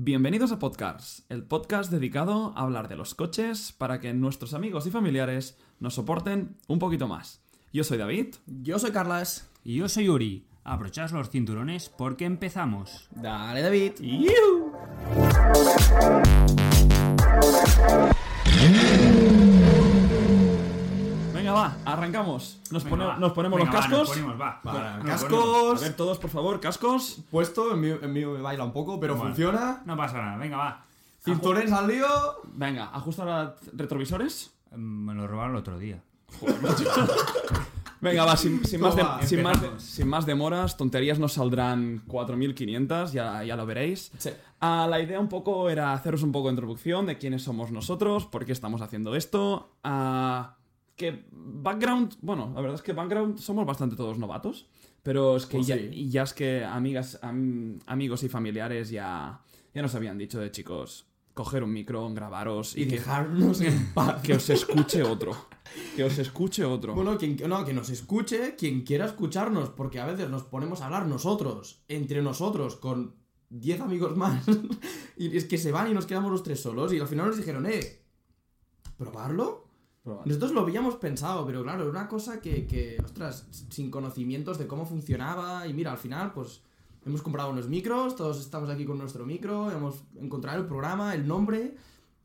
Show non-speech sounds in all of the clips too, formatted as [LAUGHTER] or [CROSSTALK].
Bienvenidos a Podcasts, el podcast dedicado a hablar de los coches para que nuestros amigos y familiares nos soporten un poquito más. Yo soy David. Yo soy Carlas. Y yo soy Uri. Abrochaos los cinturones porque empezamos. Dale, David. Venga, va, arrancamos. Nos, Venga, pone- va. nos ponemos Venga, los va, nos cascos. ponemos, va. Nos cascos. ponemos. A ver, todos, por favor, cascos. Puesto, en mí, en mí me baila un poco, pero Bueno. funciona. No pasa nada, venga, va. Cinturones al lío. Venga, ajusta los retrovisores. Mm, Me lo robaron el otro día. [LAUGHS] Venga, va, sin, sin más, de- sin, más de- sin más demoras, tonterías nos saldrán 4.500, ya, ya lo veréis. Sí. Ah, la idea un poco era haceros un poco de introducción de quiénes somos nosotros, por qué estamos haciendo esto. Ah, que background, bueno, la verdad es que background somos bastante todos novatos, pero es que Pues ya, sí. ya es que amigas, am- amigos y familiares ya, ya nos habían dicho de chicos, coger un micro, grabaros y, Y que, dejarnos en [LAUGHS] paz. que os escuche otro. Que os escuche otro. Bueno, quien, no, que nos escuche quien quiera escucharnos, porque a veces nos ponemos a hablar nosotros, entre nosotros, con 10 amigos más, [LAUGHS] y es que se van y nos quedamos los tres solos, y al final nos dijeron, eh, ¿probarlo? Nosotros lo habíamos pensado, pero claro, era una cosa que, que, ostras, sin conocimientos de cómo funcionaba, y mira, al final, pues, hemos comprado unos micros, todos estamos aquí con nuestro micro, hemos encontrado el programa, el nombre,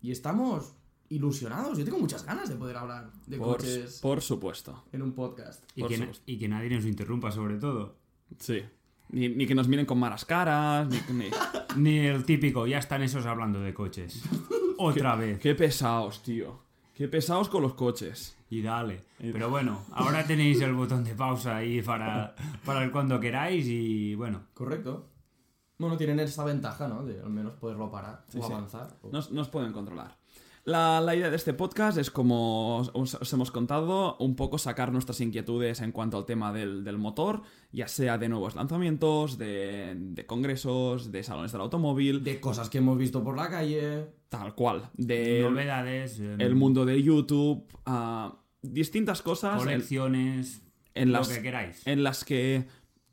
y estamos ilusionados. Yo tengo muchas ganas de poder hablar de Por, coches por supuesto. en un podcast. Y que, y que nadie nos interrumpa, sobre todo. Sí. Ni, ni que nos miren con malas caras, ni... ni- [LAUGHS] Ni el típico, ya están esos hablando de coches. [LAUGHS] Otra vez. Qué pesados, tío. Qué pesados con los coches. Y dale. Pero bueno, ahora [LAUGHS] tenéis el botón de pausa ahí para, para el cuando queráis y bueno. Correcto. Bueno, tienen esa ventaja, ¿no? De al menos poderlo parar o sí. avanzar. o- Nos, nos pueden controlar. La, la idea de este podcast es, como os, os hemos contado, un poco sacar nuestras inquietudes en cuanto al tema del, del motor, ya sea de nuevos lanzamientos, de, de congresos, de salones del automóvil, De cosas que hemos visto por la calle. Tal cual. De Novedades, el mundo de YouTube, ah, distintas cosas colecciones, en lo las, que queráis. en las que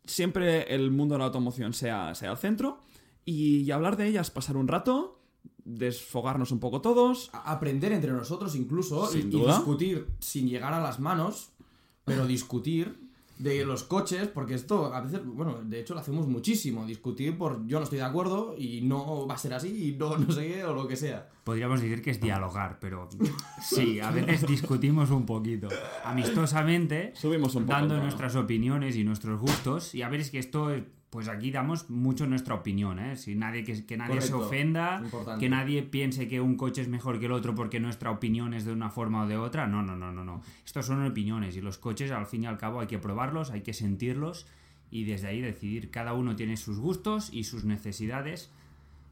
siempre el mundo de la automoción sea, sea el centro y, y hablar de ellas, pasar un rato, desfogarnos un poco todos. a- aprender entre nosotros incluso y, Sin y duda. discutir sin llegar a las manos, pero discutir de los coches, porque esto a veces, bueno, de hecho lo hacemos muchísimo, discutir por yo no estoy de acuerdo y no va a ser así y no, no sé qué o lo que sea. Podríamos decir que es dialogar, pero sí, a veces discutimos un poquito. Amistosamente, Subimos un poco dando nuestras opiniones y nuestros gustos. Y a ver, es que esto, pues aquí damos mucho nuestra opinión, ¿eh? Si nadie, que, que nadie se ofenda, Importante. que nadie piense que un coche es mejor que el otro porque nuestra opinión es de una forma o de otra. No, no, no, no, no. Estos son opiniones y los coches, al fin y al cabo, hay que probarlos, hay que sentirlos y desde ahí decidir. Cada uno tiene sus gustos y sus necesidades.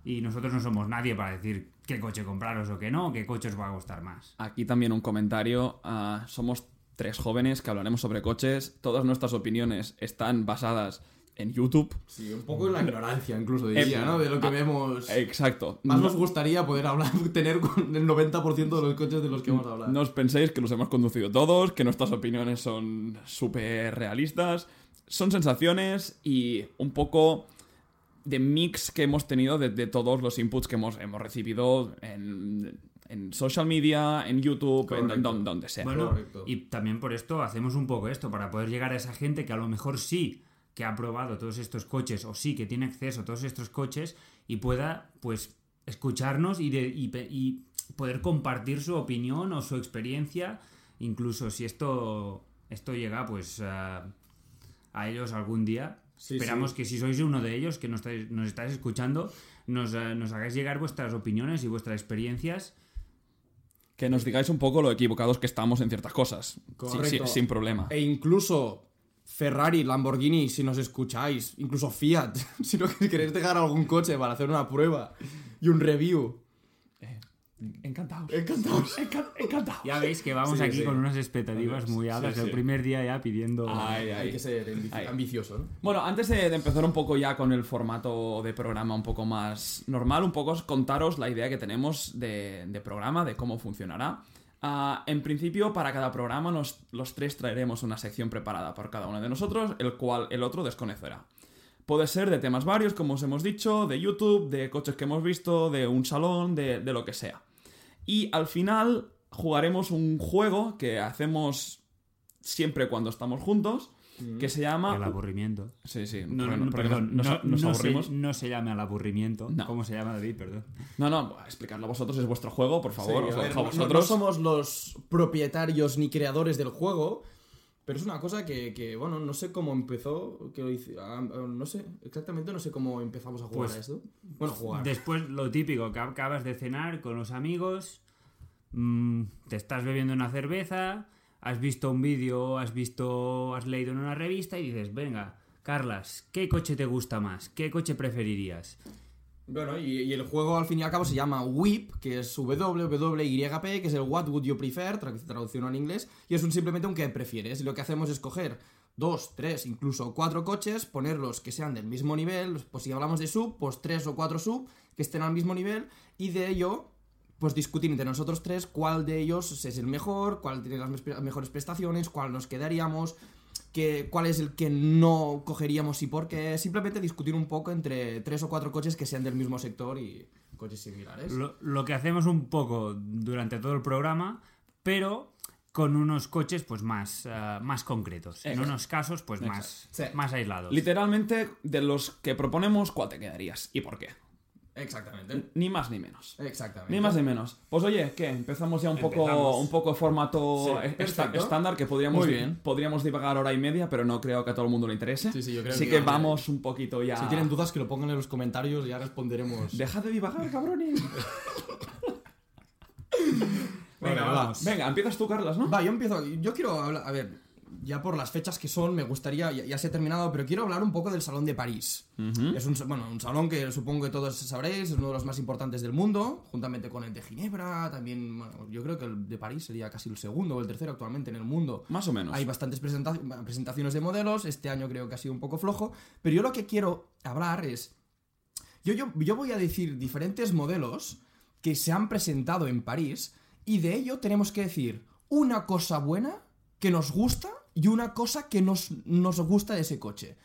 Y nosotros no somos nadie para decir qué coche compraros o qué no, qué coche os va a gustar más. Aquí también un comentario. ah, somos tres jóvenes que hablaremos sobre coches. Todas nuestras opiniones están basadas en YouTube. Sí, un poco en la ignorancia incluso diría, Eh, ¿no? De lo que ah, vemos. Exacto. Más No- nos gustaría poder hablar, [LAUGHS] tener con el 90% de los coches de los que vamos a hablar. No os penséis que los hemos conducido todos, que nuestras opiniones son súper realistas. Son sensaciones y un poco de mix que hemos tenido de, de todos los inputs que hemos, hemos recibido en, en social media, en YouTube, en, Correcto. en don- donde sea. Bueno, Correcto. y también por esto hacemos un poco esto, para poder llegar a esa gente que a lo mejor sí que ha probado todos estos coches o sí que tiene acceso a todos estos coches y pueda, pues, escucharnos y, de- y y poder compartir su opinión o su experiencia, incluso si esto, esto llega, pues, a, a ellos algún día. Sí, Esperamos sí. que si sois uno de ellos, que nos estáis, nos estáis escuchando, nos, eh, nos hagáis llegar vuestras opiniones y vuestras experiencias Que nos digáis un poco lo equivocados que estamos en ciertas cosas. Correcto. sin problema. E incluso Ferrari, Lamborghini, si nos escucháis, incluso Fiat, [LAUGHS] si no queréis dejar algún coche para hacer una prueba y un review. Encantados. Encantados. Encantados. Ya veis que vamos Sí, aquí sí. con unas expectativas muy altas. sí. El primer día ya pidiendo. Ay, Hay ay. que ser ambicioso, ¿no? Bueno, antes de, de empezar un poco ya con el formato de programa un poco más normal, un poco contaros la idea que tenemos de, de programa, de cómo funcionará. Ah, en principio, para cada programa, los tres traeremos una sección preparada por cada uno de nosotros, el cual el otro desconocerá. Puede ser de temas varios, como os hemos dicho, de YouTube, de coches que hemos visto, de un salón, de lo que sea. Y al final jugaremos un juego que hacemos siempre cuando estamos juntos, que se llama... El aburrimiento. Sí, sí, No, no, no- perdón, nos, no, nos no aburrimos. se, no se llame al aburrimiento. No. ¿Cómo se llama David? Perdón. No, no, explicarlo a vosotros, es vuestro juego, por favor, Sí, os a lo ver, dejo a no- no, vosotros. no somos los propietarios ni creadores del juego, pero es una cosa que, que, bueno, no sé cómo empezó, que lo hice- ah, no sé, exactamente no sé cómo empezamos a jugar Pues, a esto. Bueno, jugar. Después lo típico, que acabas de cenar con los amigos, mm, te estás bebiendo una cerveza, has visto un vídeo, has visto, has leído en una revista y dices, venga, Carlas, ¿qué coche te gusta más? ¿Qué coche preferirías? Bueno, y, el juego al fin y al cabo se llama WIP, que es WWYP, que es el What Would You Prefer, tra- traducción en inglés, y es un, simplemente un que prefieres. Y lo que hacemos es coger dos, tres, incluso cuatro coches, ponerlos que sean del mismo nivel, pues si hablamos de sub, pues tres o cuatro sub que estén al mismo nivel, y de ello, pues discutir entre nosotros tres cuál de ellos es el mejor, cuál tiene las mejores prestaciones, cuál nos quedaríamos, que, cuál es el que no cogeríamos y por qué. Simplemente discutir un poco entre tres o cuatro coches que sean del mismo sector y coches similares. Lo, lo que hacemos un poco durante todo el programa, pero con unos coches pues más, eh, más concretos. En unos casos pues más, Sí. más aislados. Literalmente, de los que proponemos, ¿cuál te quedarías? ¿Y por qué? Exactamente. Ni más ni menos. Exactamente. Ni más ni menos. Pues oye, ¿qué? Empezamos ya un poco, Empezamos. un poco formato Sí, estándar que podríamos, Muy bien. podríamos divagar hora y media, pero no creo que a todo el mundo le interese. Sí, sí, yo creo Así que- que vamos un poquito ya. Si tienen dudas, que lo pongan en los comentarios y ya responderemos. Deja de divagar, cabrones. [LAUGHS] Venga, va. vamos. Venga, empiezas tú, Carlas, ¿no? Va, yo empiezo. Yo quiero hablar. A ver, ya por las fechas que son, me gustaría. Ya, ya se ha terminado, pero quiero hablar un poco del Salón de París. Es un, bueno, un salón que supongo que todos sabréis, es uno de los más importantes del mundo, juntamente con el de Ginebra. También, bueno, yo creo que el de París sería casi el segundo o el tercero actualmente en el mundo. Más o menos. Hay bastantes presenta- presentaciones de modelos, este año creo que ha sido un poco flojo, pero yo lo que quiero hablar es... Yo, yo, yo voy a decir diferentes modelos que se han presentado en París y de ello tenemos que decir una cosa buena que nos gusta y una cosa que nos, nos gusta de ese coche.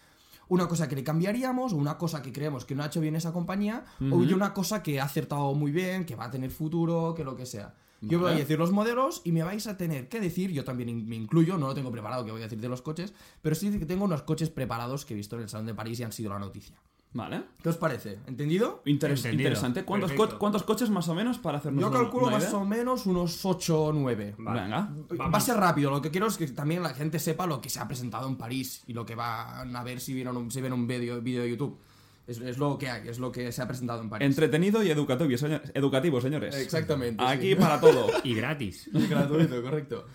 Una cosa que le cambiaríamos, o una cosa que creemos que no ha hecho bien esa compañía, o una cosa que ha acertado muy bien, que va a tener futuro, que lo que sea. Yo voy a decir los modelos y me vais a tener que decir, yo también me incluyo, no lo tengo preparado que voy a decir de los coches, pero sí que tengo unos coches preparados que he visto en el Salón de París y han sido la noticia. Vale. ¿Qué os parece? ¿Entendido? Interes- Entendido. interesante. ¿Cuántos, co-. ¿Cuántos coches más o menos para hacernos Yo calculo una más idea? o menos unos 8 o 9. Vale. Venga. Va a ser rápido, lo que quiero es que también la gente sepa lo que se ha presentado en París y lo que van a ver si vieron un, si ven un vídeo vídeo de YouTube. Es, es lo que hay, es lo que se ha presentado en París. Entretenido y educativo, señor- educativo, señores. Exactamente. Aquí sí. para todo. [LAUGHS] Y gratis. Gratuito, correcto.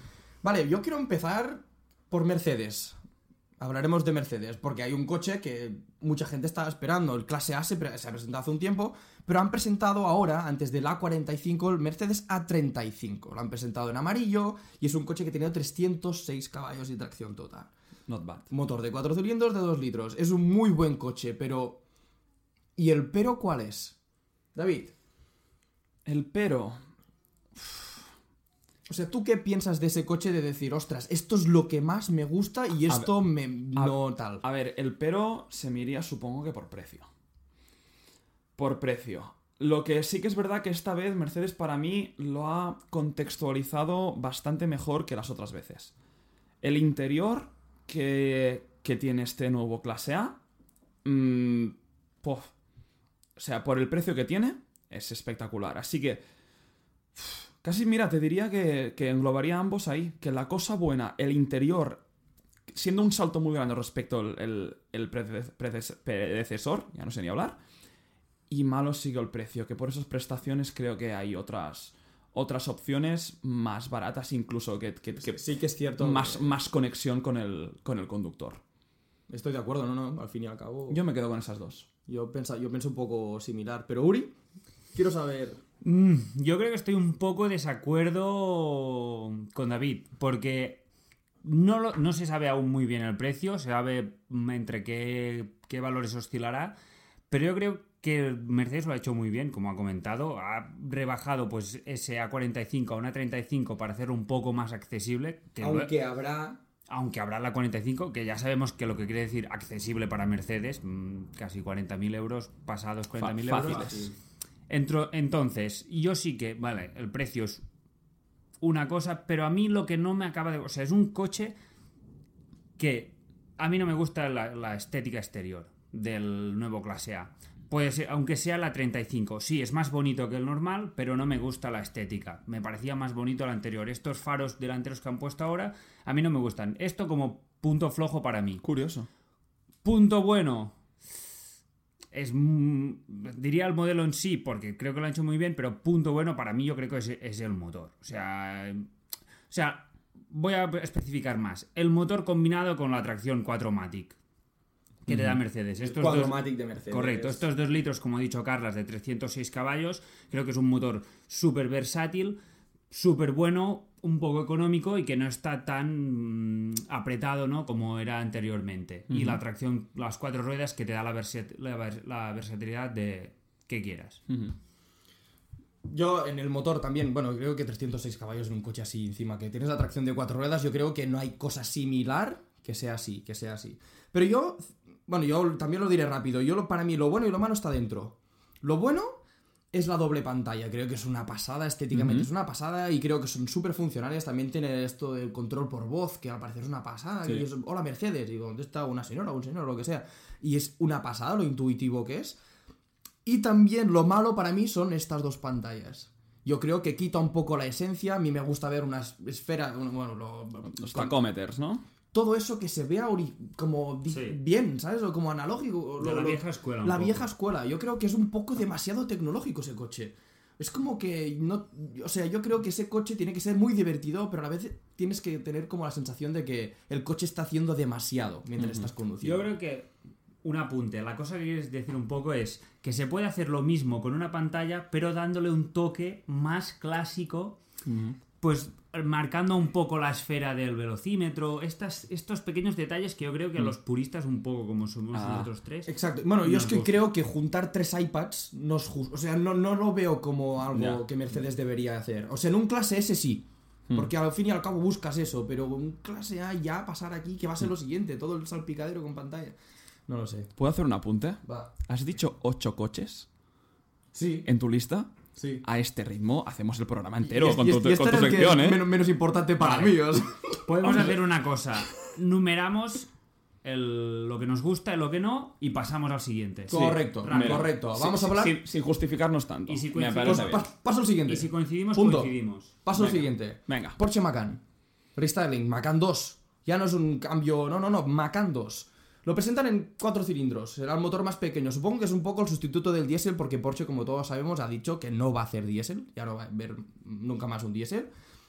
Vale, yo quiero empezar por Mercedes. Hablaremos de Mercedes, porque hay un coche que mucha gente estaba esperando. El clase A se, ha presentado hace un tiempo, pero han presentado ahora, antes del A45, el Mercedes A35. Lo han presentado en amarillo y es un coche que tiene 306 caballos de tracción total. Not bad. Motor de 4 cilindros de 2 litros. Es un muy buen coche, pero... ¿Y el pero cuál es? David, El pero. O sea, ¿tú qué piensas de ese coche de decir, ostras, esto es lo que más me gusta y esto me no tal? A ver, el pero se me iría supongo que por precio. Por precio. Lo que sí que es verdad que esta vez Mercedes para mí lo ha contextualizado bastante mejor que las otras veces. El interior que, que tiene este nuevo clase A, mm, pof. o sea, por el precio que tiene, es espectacular. Así que, casi mira, te diría que, que englobaría ambos ahí. Que la cosa buena, el interior siendo un salto muy grande respecto al el, el prede- prede- predecesor, ya no sé ni hablar, y malo sigue el precio, que por esas prestaciones creo que hay otras otras opciones más baratas incluso que, que- que sí que es cierto. más, más conexión con el, con el conductor. Estoy de acuerdo, no, no, al fin y al cabo. Yo me quedo con esas dos. Yo, pensa, yo pienso un poco similar. Pero Uri, quiero saber. Mm, yo creo que estoy un poco de desacuerdo con David, porque no, lo- no se sabe aún muy bien el precio, se sabe entre qué, qué valores oscilará, pero yo creo que Mercedes lo ha hecho muy bien, como ha comentado, ha rebajado pues ese A45 a una 35 para hacerlo un poco más accesible. que lo- habrá. Aunque habrá la 45, que ya sabemos que lo que quiere decir accesible para Mercedes, mm, casi 40.000 euros, pasados 40.000 Fa- euros. fáciles. Entro- entonces, yo sí que, vale, el precio es una cosa, pero a mí lo que no me acaba de... O sea, es un coche que a mí no me gusta la, la estética exterior del nuevo clase A. Puede ser, aunque sea la 35. Sí, es más bonito que el normal, pero no me gusta la estética. Me parecía más bonito el anterior. Estos faros delanteros que han puesto ahora, a mí no me gustan. Esto como punto flojo para mí. Curioso. Punto bueno. Es, mm, diría el modelo en sí, porque creo que lo han hecho muy bien, pero punto bueno para mí yo creo que es, es el motor. O sea, o sea, voy a especificar más. El motor combinado con la tracción 4MATIC que te da Mercedes. Estos dos- 4MATIC de Mercedes. Correcto, estos dos litros, como ha dicho Carlas, de 306 caballos, creo que es un motor súper versátil, súper bueno, un poco económico y que no está tan mm, apretado ¿no? como era anteriormente. Y la tracción, las cuatro ruedas que te da la, versi- la vers- la versatilidad de que quieras. Yo en el motor también, bueno, creo que 306 caballos en un coche así encima, que tienes la tracción de cuatro ruedas, yo creo que no hay cosa similar que sea así, que sea así. Pero yo, bueno, yo también lo diré rápido, yo lo, para mí lo bueno y lo malo está dentro. Lo bueno es la doble pantalla, creo que es una pasada estéticamente, es una pasada y creo que son súper funcionales. También tiene esto del control por voz, que al parecer es una pasada. Sí. y es, Hola Mercedes, digo, ¿dónde está una señora o un señor o lo que sea? Y es una pasada lo intuitivo que es. Y también lo malo para mí son estas dos pantallas. Yo creo que quita un poco la esencia. A mí me gusta ver unas esferas. Bueno, lo- Los con- ¿no? Todo eso que se vea ori- como Sí. bien, ¿sabes? O como analógico. De lo- la lo- vieja escuela. La poco. vieja escuela. Yo creo que es un poco demasiado tecnológico ese coche. Es como que no. O sea, yo creo que ese coche tiene que ser muy divertido, pero a la vez tienes que tener como la sensación de que el coche está haciendo demasiado mientras estás conduciendo. Yo creo que un apunte, la cosa que quieres decir un poco es que se puede hacer lo mismo con una pantalla, pero dándole un toque más clásico, pues marcando un poco la esfera del velocímetro, estas, estos pequeños detalles que yo creo que a los puristas, un poco como somos Ah. nosotros tres, Exacto. Bueno, yo es que gusta. creo que juntar tres iPads no es justo. O sea, no, no lo veo como algo que Mercedes debería hacer. O sea, en un clase S sí. Porque al fin y al cabo buscas eso, pero un clase A ya pasar aquí, que va a ser lo siguiente, todo el salpicadero con pantalla. No lo sé. ¿Puedo hacer un apunte? Va. ¿Has dicho ocho coches Sí, en tu lista? Sí. A este ritmo hacemos el programa entero Y- con y- tu, y este con tu sección, ¿eh? Menos, menos importante para Vale. mí. o sea. [LAUGHS] podemos hacer una cosa, numeramos el- lo que nos gusta y lo que no, y pasamos al siguiente. Correcto, rápido. correcto. Vamos a hablar. Sin, sin justificarnos tanto. Y si parece Pues, pa- paso al siguiente. Y si coincidimos, Punto. coincidimos. Paso al siguiente. Venga. Porsche Macan. Restyling, Macan 2. Ya no es un cambio. No, no, no. Macan 2. Lo presentan en cuatro cilindros. Será el motor más pequeño. Supongo que es un poco el sustituto del diésel porque Porsche, como todos sabemos, ha dicho que no va a hacer diésel. Ya no va a ver nunca más un diésel.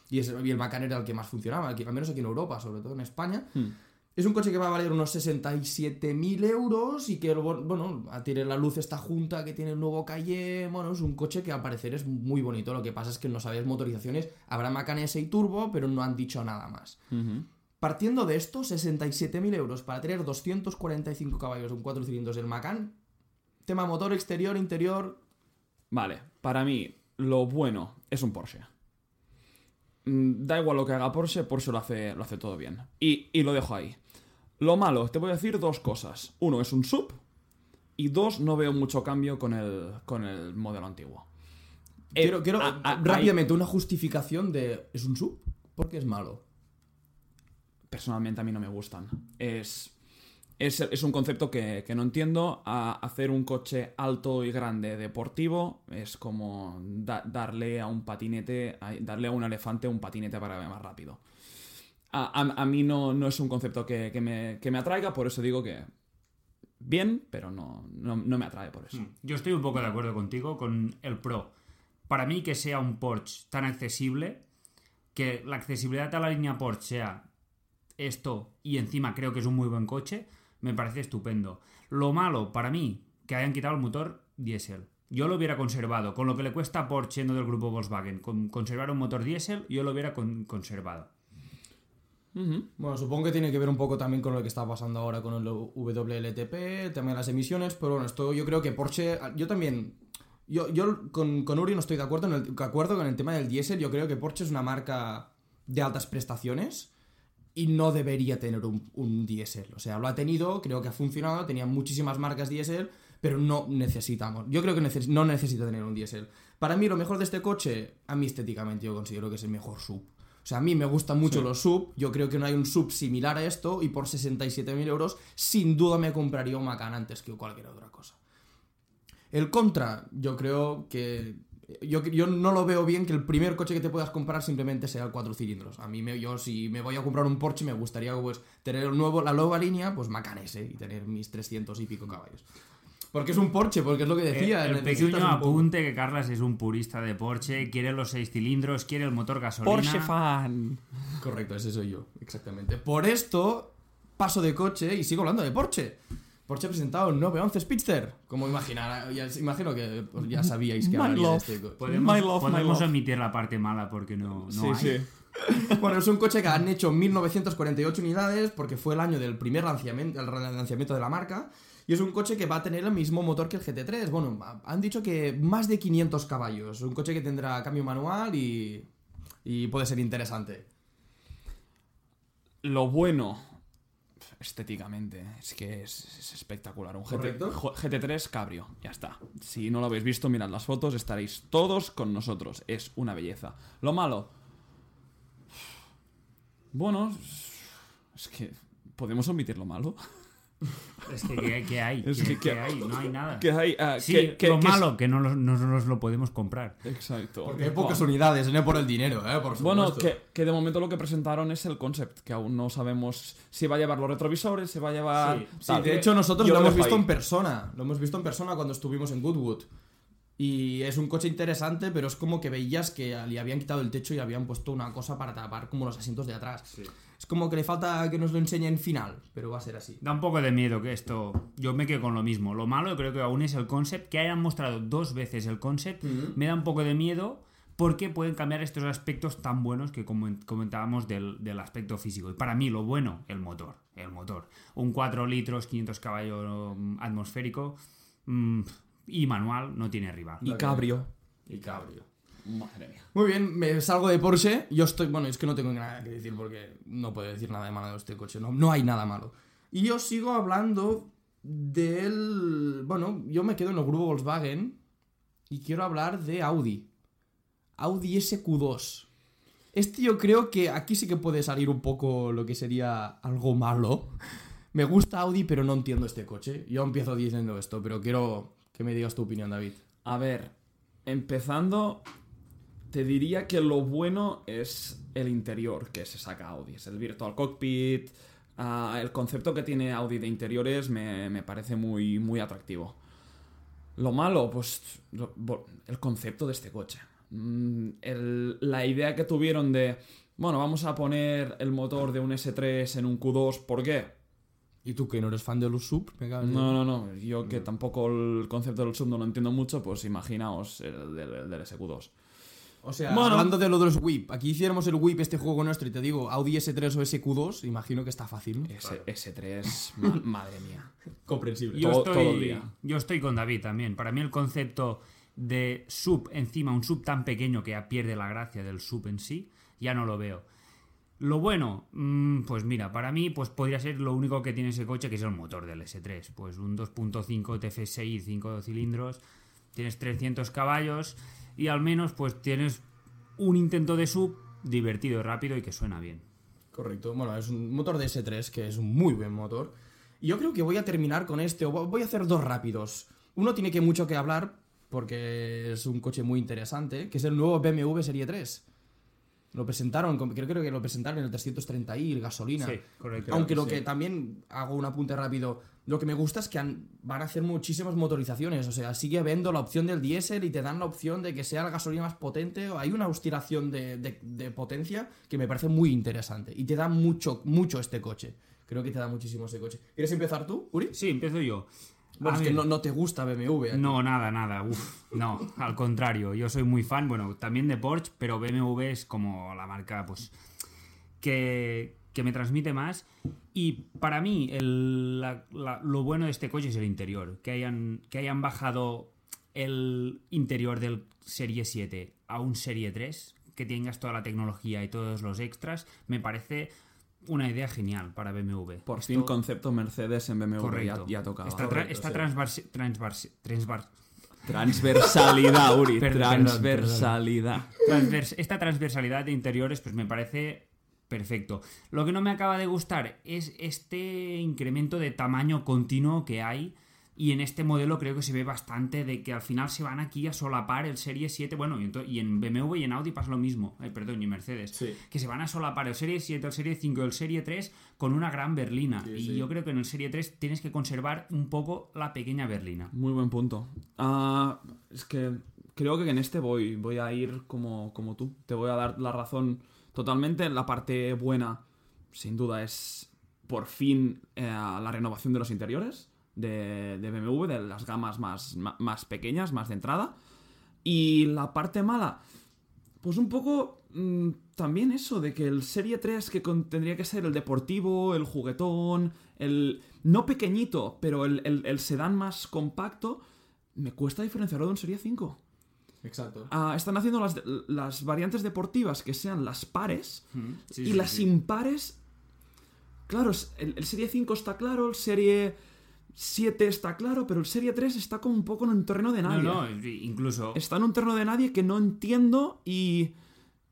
Y, el Macan era el que más funcionaba, al menos aquí en Europa, sobre todo en España. Hmm. Es un coche que va a valer unos 67.000 euros y que, bueno, tiene la luz esta junta que tiene el nuevo Calle. Bueno, es un coche que al parecer es muy bonito. Lo que pasa es que no sabes motorizaciones. Habrá Macan S y Turbo, pero no han dicho nada más. Ujú. Partiendo de esto, 67.000 euros para tener 245 caballos en cuatro cilindros del Macan. Tema motor, exterior, interior. Vale, para mí, lo bueno es un Porsche. Mm, Da igual lo que haga Porsche, Porsche lo hace, lo hace todo bien. Y, y lo dejo ahí. Lo malo, te voy a decir dos cosas. Uno, es un sub. Y dos, no veo mucho cambio con el, con el modelo antiguo. Eh, quiero quiero a- a- rápidamente una justificación de. ¿Es un sub? Porque es malo. Personalmente a mí no me gustan. Es, es, es un concepto que, que no entiendo. Hacer un coche alto y grande deportivo es como da- darle a un patinete, darle a un elefante un patinete para vaya más rápido. A, a- mí no, no es un concepto que, que me, que me atraiga, por eso digo que bien, pero no, no, no me atrae por eso. Mm. Yo estoy un poco de acuerdo contigo con el Pro. Para mí que sea un Porsche tan accesible, que la accesibilidad a la línea Porsche sea esto y encima creo que es un muy buen coche, me parece estupendo. Lo malo para mí, que hayan quitado el motor diésel. Yo lo hubiera conservado. Con lo que le cuesta a Porsche siendo del grupo Volkswagen, con conservar un motor diésel, yo lo hubiera con- conservado. Bueno, supongo que tiene que ver un poco también con lo que está pasando ahora con el WLTP, también las emisiones, pero bueno, esto yo creo que Porsche, yo también, yo, yo con, con Uri no estoy de acuerdo, en el, de acuerdo con el tema del diésel, yo creo que Porsche es una marca de altas prestaciones y no debería tener un, un diésel. O sea, lo ha tenido, creo que ha funcionado, tenía muchísimas marcas diésel, pero no necesitamos. Yo creo que neces- no necesita tener un diésel. Para mí, lo mejor de este coche, a mí estéticamente, yo considero que es el mejor sub. O sea, a mí me gustan mucho Sí. los sub. Yo creo que no hay un sub similar a esto. Y por 67.000 euros, sin duda me compraría un Macan antes que cualquier otra cosa. El Contra, yo creo que. Yo, yo no lo veo bien que el primer coche que te puedas comprar simplemente sea el cuatro cilindros. A mí, me, yo si me voy a comprar un Porsche, me gustaría pues, tener el nuevo, la nueva línea, pues Macan S y tener mis 300 y pico caballos. Porque es un Porsche, porque es lo que decía. el necesitas pequeño apunte que Carlas es un purista de Porsche, quiere los seis cilindros, quiere el motor gasolina. Porsche fan. Correcto, ese soy yo, exactamente. Por esto, paso de coche y sigo hablando de Porsche. Porsche ha presentado el 911 Speedster. Como imaginar, ya, imagino que pues, ya sabíais que My hablaría de love. este coche. Podemos, My love, my podemos love. omitir la parte mala porque no, no sí, hay. sí. [LAUGHS] Bueno, es un coche que han hecho 1948 unidades porque fue el año del primer lanzamiento, el lanzamiento de la marca. Y es un coche que va a tener el mismo motor que el GT3. Bueno, ha- han dicho que más de 500 caballos. Un coche que tendrá cambio manual y, y puede ser interesante. Lo bueno, estéticamente, es que es, es espectacular. Un GT, Correcto. jo- GT3 cabrio, ya está. Si no lo habéis visto, mirad las fotos, estaréis todos con nosotros. Es una belleza. Lo malo, bueno, es que podemos omitir lo malo. Es que, ¿qué, qué hay? [LAUGHS] Es ¿Qué, que- qué hay? No hay [LAUGHS] nada. Que hay, ah, sí, que- lo que malo, que no, no nos lo podemos comprar. Exacto. Porque hay pocas unidades, no por el dinero, ¿eh? Por Bueno, supuesto. que, que de momento lo que presentaron es el concept, que aún no sabemos si va a llevar los retrovisores, si va a llevar... Sí, Sí, de hecho nosotros lo hemos visto ahí. en persona. Lo hemos visto en persona cuando estuvimos en Goodwood. Y es un coche interesante, pero es como que veías que le habían quitado el techo y habían puesto una cosa para tapar como los asientos de atrás. Es como que le falta que nos lo enseñen final, pero va a ser así. Da un poco de miedo que esto. Yo me quedo con lo mismo. Lo malo creo que aún es el concept. Que hayan mostrado dos veces el concept. Me da un poco de miedo porque pueden cambiar estos aspectos tan buenos que comen- comentábamos del, del aspecto físico. Y para mí lo bueno, el motor. El motor. Un 4 litros, 500 caballos mm, atmosférico mm, y manual no tiene rival. Y cabrio. Y cabrio. Madre mía. Muy bien, me salgo de Porsche. Yo estoy. Bueno, es que no tengo nada que decir porque no puedo decir nada de malo de este coche. No, no hay nada malo. Y yo sigo hablando del. Bueno, yo me quedo en el grupo Volkswagen y quiero hablar de Audi. Audi SQ2. Este yo creo que aquí sí que puede salir un poco lo que sería algo malo. Me gusta Audi, pero no entiendo este coche. Yo empiezo diciendo esto, pero quiero que me digas tu opinión, David. A ver, empezando, te diría que lo bueno es el interior que se saca Audi. Es el Virtual Cockpit. ah, el concepto que tiene Audi de interiores me, me parece muy, muy atractivo. Lo malo, pues el concepto de este coche. Mm, la idea que tuvieron de, bueno, vamos a poner el motor de un S3 en un Q2, ¿por qué? ¿Y tú que no eres fan de los sub? Me cago en- No, no, no. Yo que tampoco el concepto del sub no lo entiendo mucho, pues imaginaos el del, el del SQ2. O sea, Bueno. hablando de lo de los whip, aquí hiciéramos el whip este juego nuestro y te digo Audi S3 o SQ2, imagino que está fácil. ¿no? Ese, S3, ma- [LAUGHS] madre mía. Comprensible. Yo Todo- estoy, todo el día. yo estoy con David también. Para mí el concepto de sub encima, un sub tan pequeño que ya pierde la gracia del sub en sí, ya no lo veo. Lo bueno, mm, pues mira, para mí pues podría ser lo único que tiene ese coche que es el motor del S3. Pues un 2.5 TFSI, 5 cilindros, tienes 300 caballos y al menos pues tienes un intento de sub divertido, rápido y que suena bien. Correcto. Bueno, es un motor de S3 que es un muy buen motor. Y yo creo que voy a terminar con este, o voy a hacer dos rápidos. Uno tiene que mucho que hablar porque es un coche muy interesante, que es el nuevo BMW Serie 3. Lo presentaron, creo, creo que lo presentaron en el 330i, el gasolina. Sí, correcto. Aunque lo sí. que también hago un apunte rápido, lo que me gusta es que han- van a hacer muchísimas motorizaciones, o sea, sigue habiendo la opción del diésel y te dan la opción de que sea la gasolina más potente, o hay una oscilación de, de- de potencia que me parece muy interesante y te da mucho, mucho este coche. Creo que te da muchísimo este coche. ¿Quieres empezar tú, Uri? Sí, empiezo yo. Bueno, A es que no, no te gusta BMW. ¿eh? No, nada, nada. Uf, no, al contrario. Yo soy muy fan, bueno, también de Porsche, pero BMW es como la marca, pues, que, que me transmite más. Y para mí, el- la- la- lo bueno de este coche es el interior. Que hayan, que hayan bajado el interior del Serie 7 a un Serie 3, que tengas toda la tecnología y todos los extras, me parece una idea genial para BMW. Por Esto- fin concepto Mercedes en BMW correcto. ya, ya tocaba. Esta, tra- esta Transversalidad, Uri. [LAUGHS] Perdón, perdón, transversalidad. transvers- esta transversalidad de interiores pues me parece perfecto. Lo que no me acaba de gustar es este incremento de tamaño continuo que hay y en este modelo creo que se ve bastante de que al final se van aquí a solapar el Serie 7, bueno, y y en BMW y en Audi pasa lo mismo, eh, perdón, y en Mercedes, Sí. que se van a solapar el Serie 7, el Serie 5 y el Serie 3 con una gran berlina. Sí, y sí. yo creo que en el Serie 3 tienes que conservar un poco la pequeña berlina. Muy buen punto. Ah, es que creo que en este voy, voy a ir como, como tú. Te voy a dar la razón totalmente. La parte buena, sin duda, es por fin eh, la renovación de los interiores de, de BMW, de las gamas más, más pequeñas, más de entrada. Y la parte mala, pues un poco mm, también eso de que el Serie 3 que con- tendría que ser el deportivo, el juguetón, el no pequeñito, pero el, el- el sedán más compacto, me cuesta diferenciarlo de un Serie 5. Exacto. Ah, están haciendo las, las variantes deportivas que sean las pares Sí, y sí, las sí. impares... Claro, el, el Serie 5 está claro, el Serie 7 está claro, pero el Serie 3 está como un poco en un terreno de nadie. No, no, incluso... Está en un terreno de nadie que no entiendo y...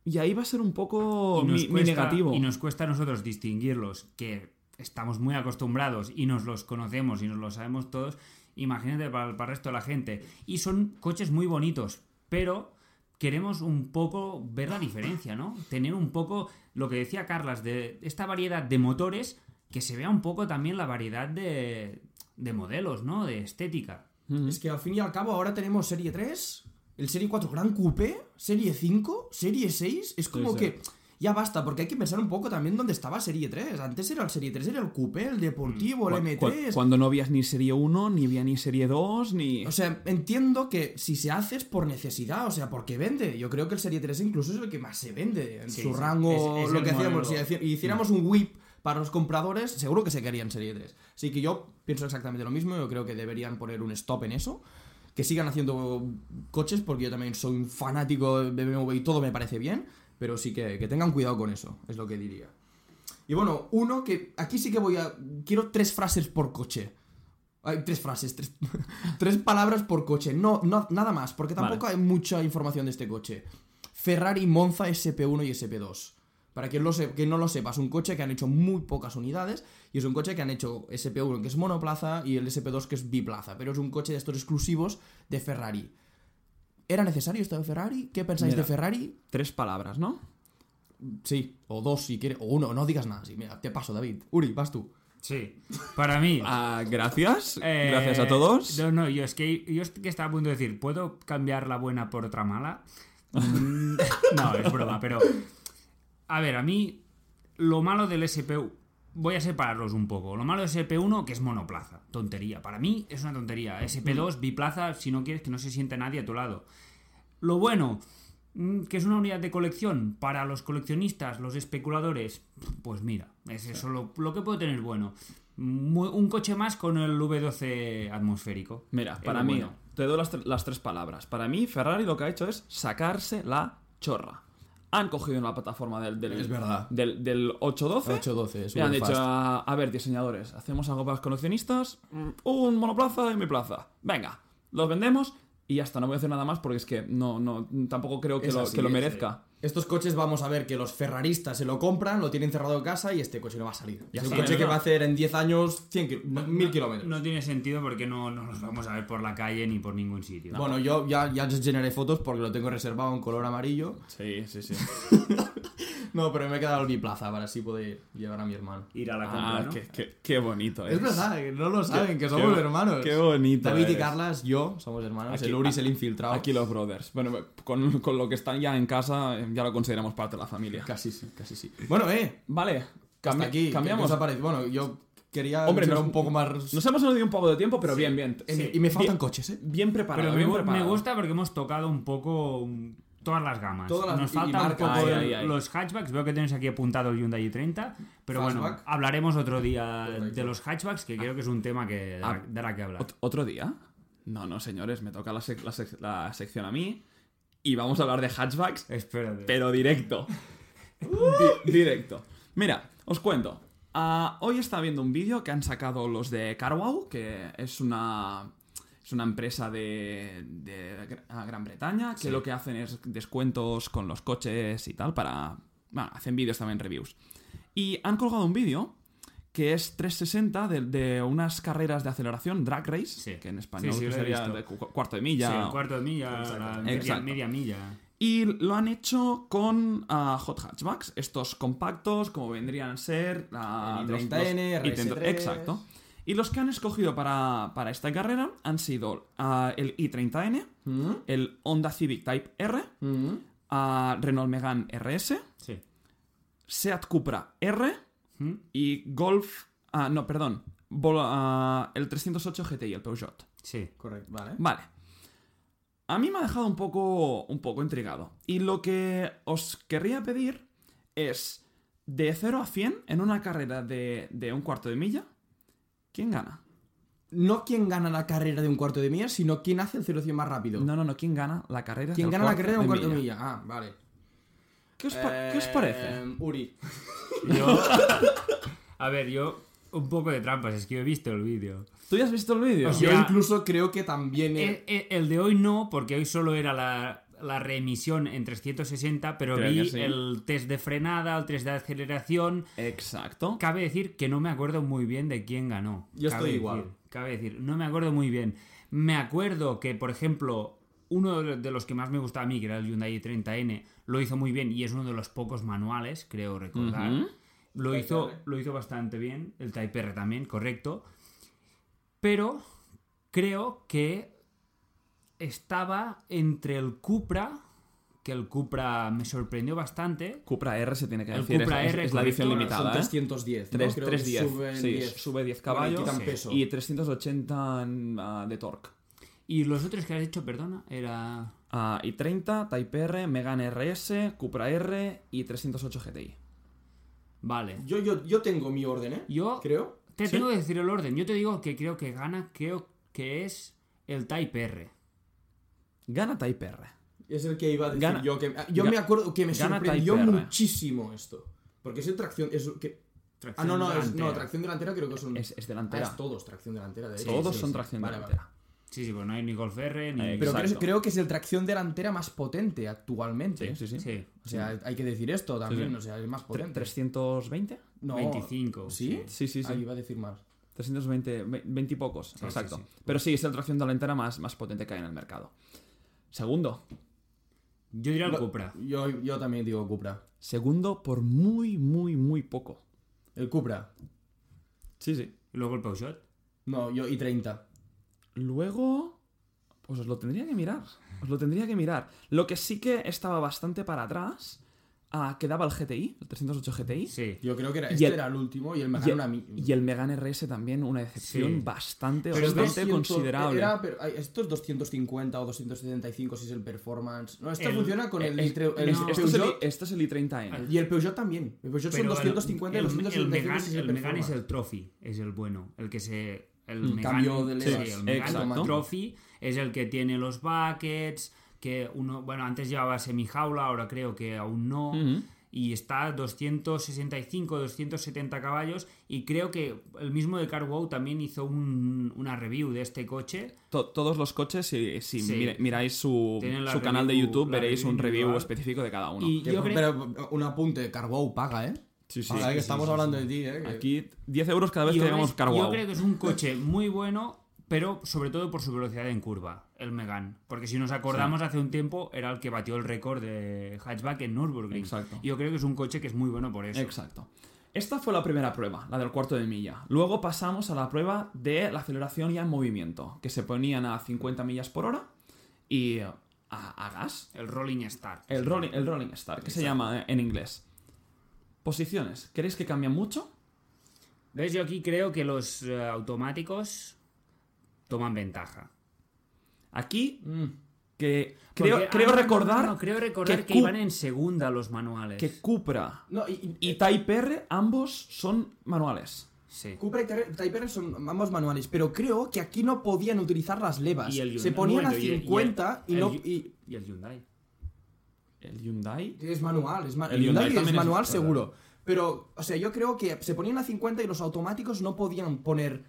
Y ahí va a ser un poco mi, negativo. Y nos cuesta a nosotros distinguirlos, que estamos muy acostumbrados y nos los conocemos y nos los sabemos todos. Imagínate para, para el resto de la gente. Y son coches muy bonitos, pero queremos un poco ver la diferencia, ¿no? Tener un poco lo que decía Carlas, de esta variedad de motores, que se vea un poco también la variedad de, de modelos, ¿no? De estética. Mm. Es que al fin y al cabo ahora tenemos Serie 3, el Serie 4 Gran Coupé, Serie 5, Serie 6. Es como sí. que ya basta, porque hay que pensar un poco también dónde estaba Serie 3. Antes era el Serie 3, era el Coupé, el Deportivo, el Cu- cu- M3. cuando no habías ni Serie 1, ni había ni Serie 2, ni... O sea, entiendo que si se hace es por necesidad, o sea, porque vende. Yo creo que el Serie 3 incluso es el que más se vende en Sí, su sí. rango. Es- es lo que hacíamos, si haci- hiciéramos un whip para los compradores, seguro que se querían Serie 3. Así que yo pienso exactamente lo mismo, yo creo que deberían poner un stop en eso. Que sigan haciendo coches, porque yo también soy un fanático de BMW y todo me parece bien, pero sí que, que tengan cuidado con eso, es lo que diría. Y bueno, uno que aquí sí que voy a... Quiero tres frases por coche. Hay tres frases, tres, [LAUGHS] tres palabras por coche. No, no, nada más, porque tampoco hay mucha información de este coche. Ferrari Monza SP1 y SP2. Para quien, lo se- quien no lo sepa, es un coche que han hecho muy pocas unidades y es un coche que han hecho SP1 que es monoplaza y el SP2 que es biplaza, pero es un coche de estos exclusivos de Ferrari. ¿Era necesario esto de Ferrari? ¿Qué pensáis Mira. de Ferrari? Tres palabras, ¿no? Sí, o dos si quieres, o uno, no digas nada. Sí, mira, te paso, David. Uri, vas tú. Sí, para mí... [LAUGHS] Ah, gracias. Eh, gracias a todos. No, no, yo es que yo es que estaba a punto de decir, ¿puedo cambiar la buena por otra mala? [LAUGHS] Mm, no, es broma, pero. A ver, a mí, lo malo del SP. Voy a separarlos un poco. Lo malo del SP1, que es monoplaza. Tontería. Para mí es una tontería. SP2, biplaza, si no quieres que no se siente nadie a tu lado. Lo bueno, mm, que es una unidad de colección para los coleccionistas, los especuladores. Pues mira, es eso lo, lo que puede tener bueno. Un coche más con el V12 atmosférico. Mira, para mí, bueno. te doy las, las tres palabras. Para mí, Ferrari lo que ha hecho es sacarse la chorra. Han cogido una plataforma del, del, Es verdad. del, del 812 812, es y han dicho, a, a ver, diseñadores, hacemos algo para los coleccionistas, Mm, un monoplaza y mi plaza. Venga, los vendemos y ya está, no voy a hacer nada más porque es que no, no, tampoco creo que, Es lo, así, que lo merezca. Estos coches vamos a ver que los ferraristas se lo compran, lo tienen cerrado en casa y este coche no va a salir. Ya es un coche que no. va a hacer en 10 años 100 kil- 1000 kilómetros. No tiene sentido porque no, no los vamos a ver por la calle ni por ningún sitio. Bueno, yo ya, ya generé fotos porque lo tengo reservado en color amarillo. Sí, sí, sí. [LAUGHS] No, pero me he quedado el biplaza para así poder llevar a mi hermano. Ir a la compra, Ah, ¿no? qué, qué- qué bonito. Es verdad, que no lo saben, que somos qué- hermanos. qué bonito David y eres. Carlas, yo, somos hermanos. Aquí- el Uri es el infiltrado. Aquí los brothers. Bueno, con, con lo que están ya en casa, eh, ya lo consideramos parte de la familia. Casi sí, casi sí. Bueno, eh, Vale, hasta cambi- aquí. ¿qué- cambiamos. Bueno, yo quería Hombre, nos- un poco más... Nos hemos ido un poco de tiempo, pero bien, bien. Eh, Y me faltan bien, coches, ¿eh? bien preparado, Pero me, bien gu- me preparado. gusta porque hemos tocado un poco um, todas las gamas. Todas las- Nos y- falta y un poco el- ahí, ahí. los hatchbacks. Veo que tenéis aquí apuntado el Hyundai i30. Pero bueno, Fastback. hablaremos otro día Correcto. de los hatchbacks, que creo que es un tema que Ah. dará que hablar. ¿Ot- ¿Otro día? No, no, señores, me toca la, sec- la sec- la sección a mí y vamos a hablar de hatchbacks, Espérate. pero directo. [LAUGHS] Di- directo. Mira, os cuento. Ah, hoy está viendo un vídeo que han sacado los de Carwow, que es una, es una empresa de, de Gr- Gran Bretaña, que Sí. lo que hacen es descuentos con los coches y tal para... Bueno, hacen vídeos también, reviews. Y han colgado un vídeo que es 360 de, de unas carreras de aceleración, drag race, Sí. que en español Sí, sí, que sería de cu- cuarto de milla. Sí, el cuarto de milla, Exacto. la media, milla. Y lo han hecho con ah, hot hatchbacks, estos compactos, como vendrían a ser. i30N, los i30, RS3. Exacto. Y los que han escogido para, para esta carrera han sido ah, el i30N, ¿Mm? el Honda Civic Type R, ¿Mm? ah, Renault Megane RS, Sí. Seat Cupra R ¿Mm? y Golf. Ah, no, perdón. Vol- ah, el 308 GTI, el Peugeot. Sí. Correcto, vale. Vale. A mí me ha dejado un poco, un poco intrigado. Y lo que os querría pedir es, de 0 a 100, en una carrera de, de un cuarto de milla, ¿quién gana? No quién gana la carrera de un cuarto de milla, sino quién hace el 0 100 más rápido. No, no, no, ¿quién gana la carrera ¿Quién gana la carrera de un cuarto de milla? milla? Ah, vale. ¿Qué os, pa- ¿Qué os parece? Eh, Uri. Yo... [LAUGHS] A ver, yo... Un poco de trampas, es que yo he visto el vídeo. ¿Tú ya has visto el vídeo? O sea, Yo incluso creo que también. Eh, eh, el de hoy no, porque hoy solo era la, la reemisión en 360, pero Creo vi sí. el test de frenada, el test de aceleración. Exacto. Cabe decir que no me acuerdo muy bien de quién ganó. Yo Cabe estoy decir, igual. Cabe decir, no me acuerdo muy bien. Me acuerdo que, por ejemplo, uno de de los que más me gustaba a mí, que era el Hyundai 30N, lo hizo muy bien y es uno de los pocos manuales, creo recordar. Lo Type hizo, R. lo hizo bastante bien, el Type R también, correcto. Pero creo que estaba entre el Cupra, que el Cupra me sorprendió bastante. Cupra R se tiene que El decir. Cupra es, R, es la edición limitada. Son ¿eh? 310. ¿no? Tres- Creo que 310. suben sí, 10. sube 10 Bueno, caballos sí. peso. y 380 en, ah, de torque. Y los otros que has hecho, perdona, era... Ah, y 30, Type R, Megane RS, Cupra R y 308 GTI. Vale. Yo, yo, yo tengo mi orden, ¿eh? Yo Creo. te ¿Sí? tengo que decir el orden. Yo te digo que creo que gana, creo que es el Type R. Gana Type R. Es el que iba a decir Gana- yo. Que, yo me acuerdo que me sorprendió muchísimo esto. Porque es el tracción. Es, que, ah, no, no, es, no, tracción delantera creo que son. Es, es Ah, delantera. es todos tracción delantera, de hecho. Todos sí, son sí. tracción Vale, delantera. Sí, sí, pues no hay ni Golf R ni... Pero creo, que es el tracción delantera más potente actualmente. Sí, sí, sí. Sí, O sea, hay que decir esto también. Sí, sí. O sea, es más potente. ¿320? No. 25. ¿Sí? Sí, sí, sí. Ahí iba a decir más. 320, ve- 20 y pocos. sí, exacto. sí. Pero sí, es el tracción delantera más, más potente que hay en el mercado. Segundo. Yo diría el Lo- Cupra. Yo, yo también digo Cupra. Segundo por muy, muy, muy poco. El Cupra. Sí, sí. Y luego el Peugeot. No, yo y 30. Luego, pues os lo tendría que mirar. Os lo tendría que mirar. Lo que sí que estaba bastante para atrás, ah, quedaba el GTI, el 308 GTI. Sí. Yo creo que era, Y este el- era el último y el me Y el, una mi- y el Megane RS también, una decepción Sí. bastante, Pero bastante 200 considerable. Era, pero, esto es 250 o 275 si es el performance. No, esto El- funciona con el, esto, es el, esto es el i30N. y el Peugeot también. El Peugeot son Pero 250 y el, el, 275 Megane, si es el, el Megane es el Trophy, es el bueno. El que se... El Mm, Megane- cambio de sí, levas. el Megane Exacto. Trophy es el que tiene los buckets, que uno... Bueno, antes llevaba semijaula, ahora creo que aún no. Y está 265, 270 caballos y creo que el mismo de CarWow también hizo un- una review de este coche. To- todos los coches, si, si Sí. mira- miráis su, su canal de YouTube, veréis review un review individual. específico de cada uno. Y yo creo Pero un apunte, Carwow paga, ¿eh? Sí, sí. Paga, que sí, estamos sí, hablando sí. de ti, ¿eh? Que- Aquí 10 euros cada vez yo que creo- llegamos Car Yo Wow. creo que es un coche muy bueno, pero sobre todo por su velocidad en curva, el Megane. Porque si nos acordamos, hace un tiempo era el que batió el récord de hatchback en Nürburgring. Exacto. Yo creo que es un coche que es muy bueno por eso. Exacto. Esta fue la primera prueba, la del cuarto de milla. Luego pasamos a la prueba de la aceleración ya en movimiento, que se ponían a 50 millas por hora y a, a gas. El Rolling Start. El rolling, el rolling start, que se llama eh, en inglés. Posiciones. ¿Queréis que cambien mucho? ¿Ves? Yo aquí creo que los eh, automáticos toman ventaja. Aquí, Mm. que creo, Porque- creo ah, no, recordar no, no, creo recordar que iban en segunda los manuales. que Cupra No, y, y- y Type R ambos son manuales. Sí. Cupra y Type Type R son ambos manuales, pero creo que aquí no podían utilizar las levas. Y el Se ponían bueno, a y el- y el- 50 y, no. Y el Hyundai. El Hyundai. es manual, es ma- El el Hyundai Hyundai es manual seguro. Pero, o sea, yo creo que se ponían a 50 y los automáticos no podían poner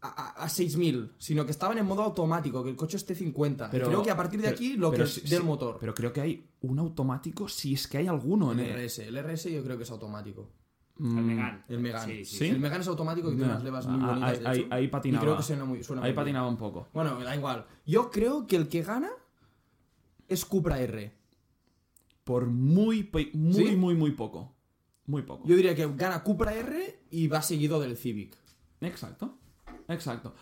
a, a- a 6000, sino que estaban en modo automático, que el coche esté 50. Pero- creo que a partir de pero- aquí lo que es sí- del sí, motor. Pero creo que hay un automático, si es que hay alguno en el el. RS, el RS yo creo que es automático. El Megane. El Megane. Sí, sí. ¿Sí? El Megane es automático y tiene unas levas muy Ah, bonitas. ahí- de ahí- hecho, ahí patinaba. Y creo que suena muy, suena Ahí muy bien. patinaba un poco. Bueno, da igual. Yo creo que el que gana es Cupra R. Por muy, muy, ¿Sí? muy, muy poco. Muy poco. Yo diría que gana Cupra R y va seguido del Civic. Exacto. Exacto.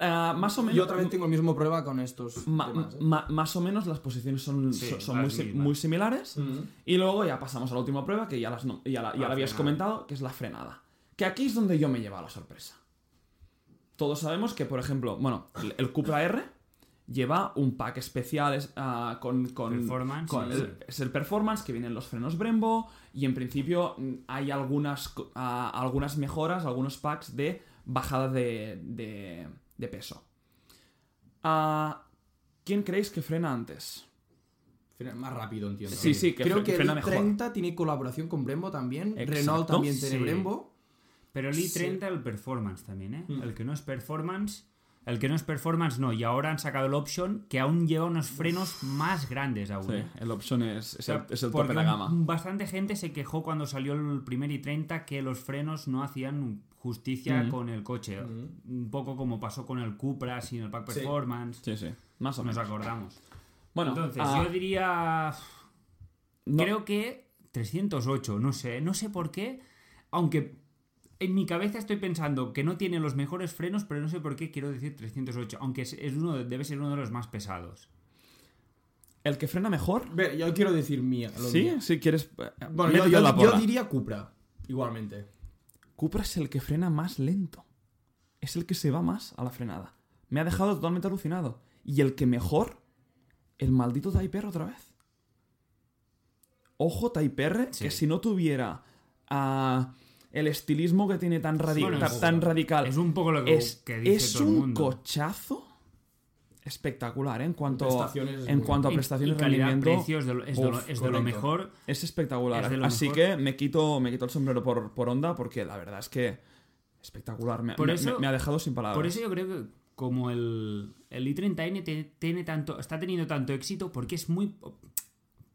Ah, más o menos. Yo otra vez tengo el mismo prueba con estos ma- temas, ¿eh? ma- más o menos las posiciones son, Sí, son- muy, si- muy similares. Y luego ya pasamos a la última prueba, que ya, las, no- ya la, ya La habías comentado, que es la frenada. Que aquí es donde yo me lleva la sorpresa. Todos sabemos que, por ejemplo, bueno, el Cupra R lleva un pack especial es, ah, con, con- Performance, con sí, el- sí. es el Performance, que vienen los frenos Brembo, y en principio mm, hay algunas, ah, algunas mejoras, algunos packs de bajada de, de- de peso. Ah, ¿Quién creéis que frena antes? Frena Más rápido, entiendo. Sí, sí, que Creo fre- que frena el mejor. 30 tiene colaboración con Brembo también. Exacto. Renault también tiene Sí. Brembo. Pero el Sí. i30 el performance también, ¿eh? Mm. El que no es performance, el que no es performance no. Y ahora han sacado el option que aún lleva unos frenos más grandes aún. Sí, ¿eh? el option es, es O sea, el, es el tope porque de la gama. Bastante gente se quejó cuando salió el primer i30 que los frenos no hacían justicia Mm. con el coche. Un poco como pasó con el Cupra sin el pack performance. Sí, sí, más o Nos menos. acordamos. Bueno, Entonces, ah, yo diría. no- Creo que 308, no sé, no sé por qué, aunque en mi cabeza estoy pensando que no tiene los mejores frenos, pero no sé por qué quiero decir 308, aunque es, es uno, de- debe ser uno de los más pesados. el que frena mejor. Ve, yo quiero decir mía. lo Sí, si quieres. eh, Bueno, yo, yo- yo diría Cupra. Igualmente. Cupra es el que frena más lento. Es el que se va más a la frenada. Me ha dejado totalmente alucinado. Y el que mejor, el maldito Type R otra vez. Ojo, Type R, Sí. que si no tuviera ah, el estilismo que tiene tan, radi- Bueno, ta- es- tan radical, Es un poco lo que, es, que dice es todo el un mundo. cochazo espectacular ¿eh? en cuanto, es en cuanto a prestaciones y y calidad, rendimiento. de lo, es de lo- Uf, es de lo mejor. Es espectacular. Es Así mejor. que me quito, me quito el sombrero por, por onda porque la verdad es que espectacular. Me, Por me- eso- me- me ha dejado sin palabras. Por eso yo creo que como el, el i30N te- tiene tanto, está teniendo tanto éxito porque es muy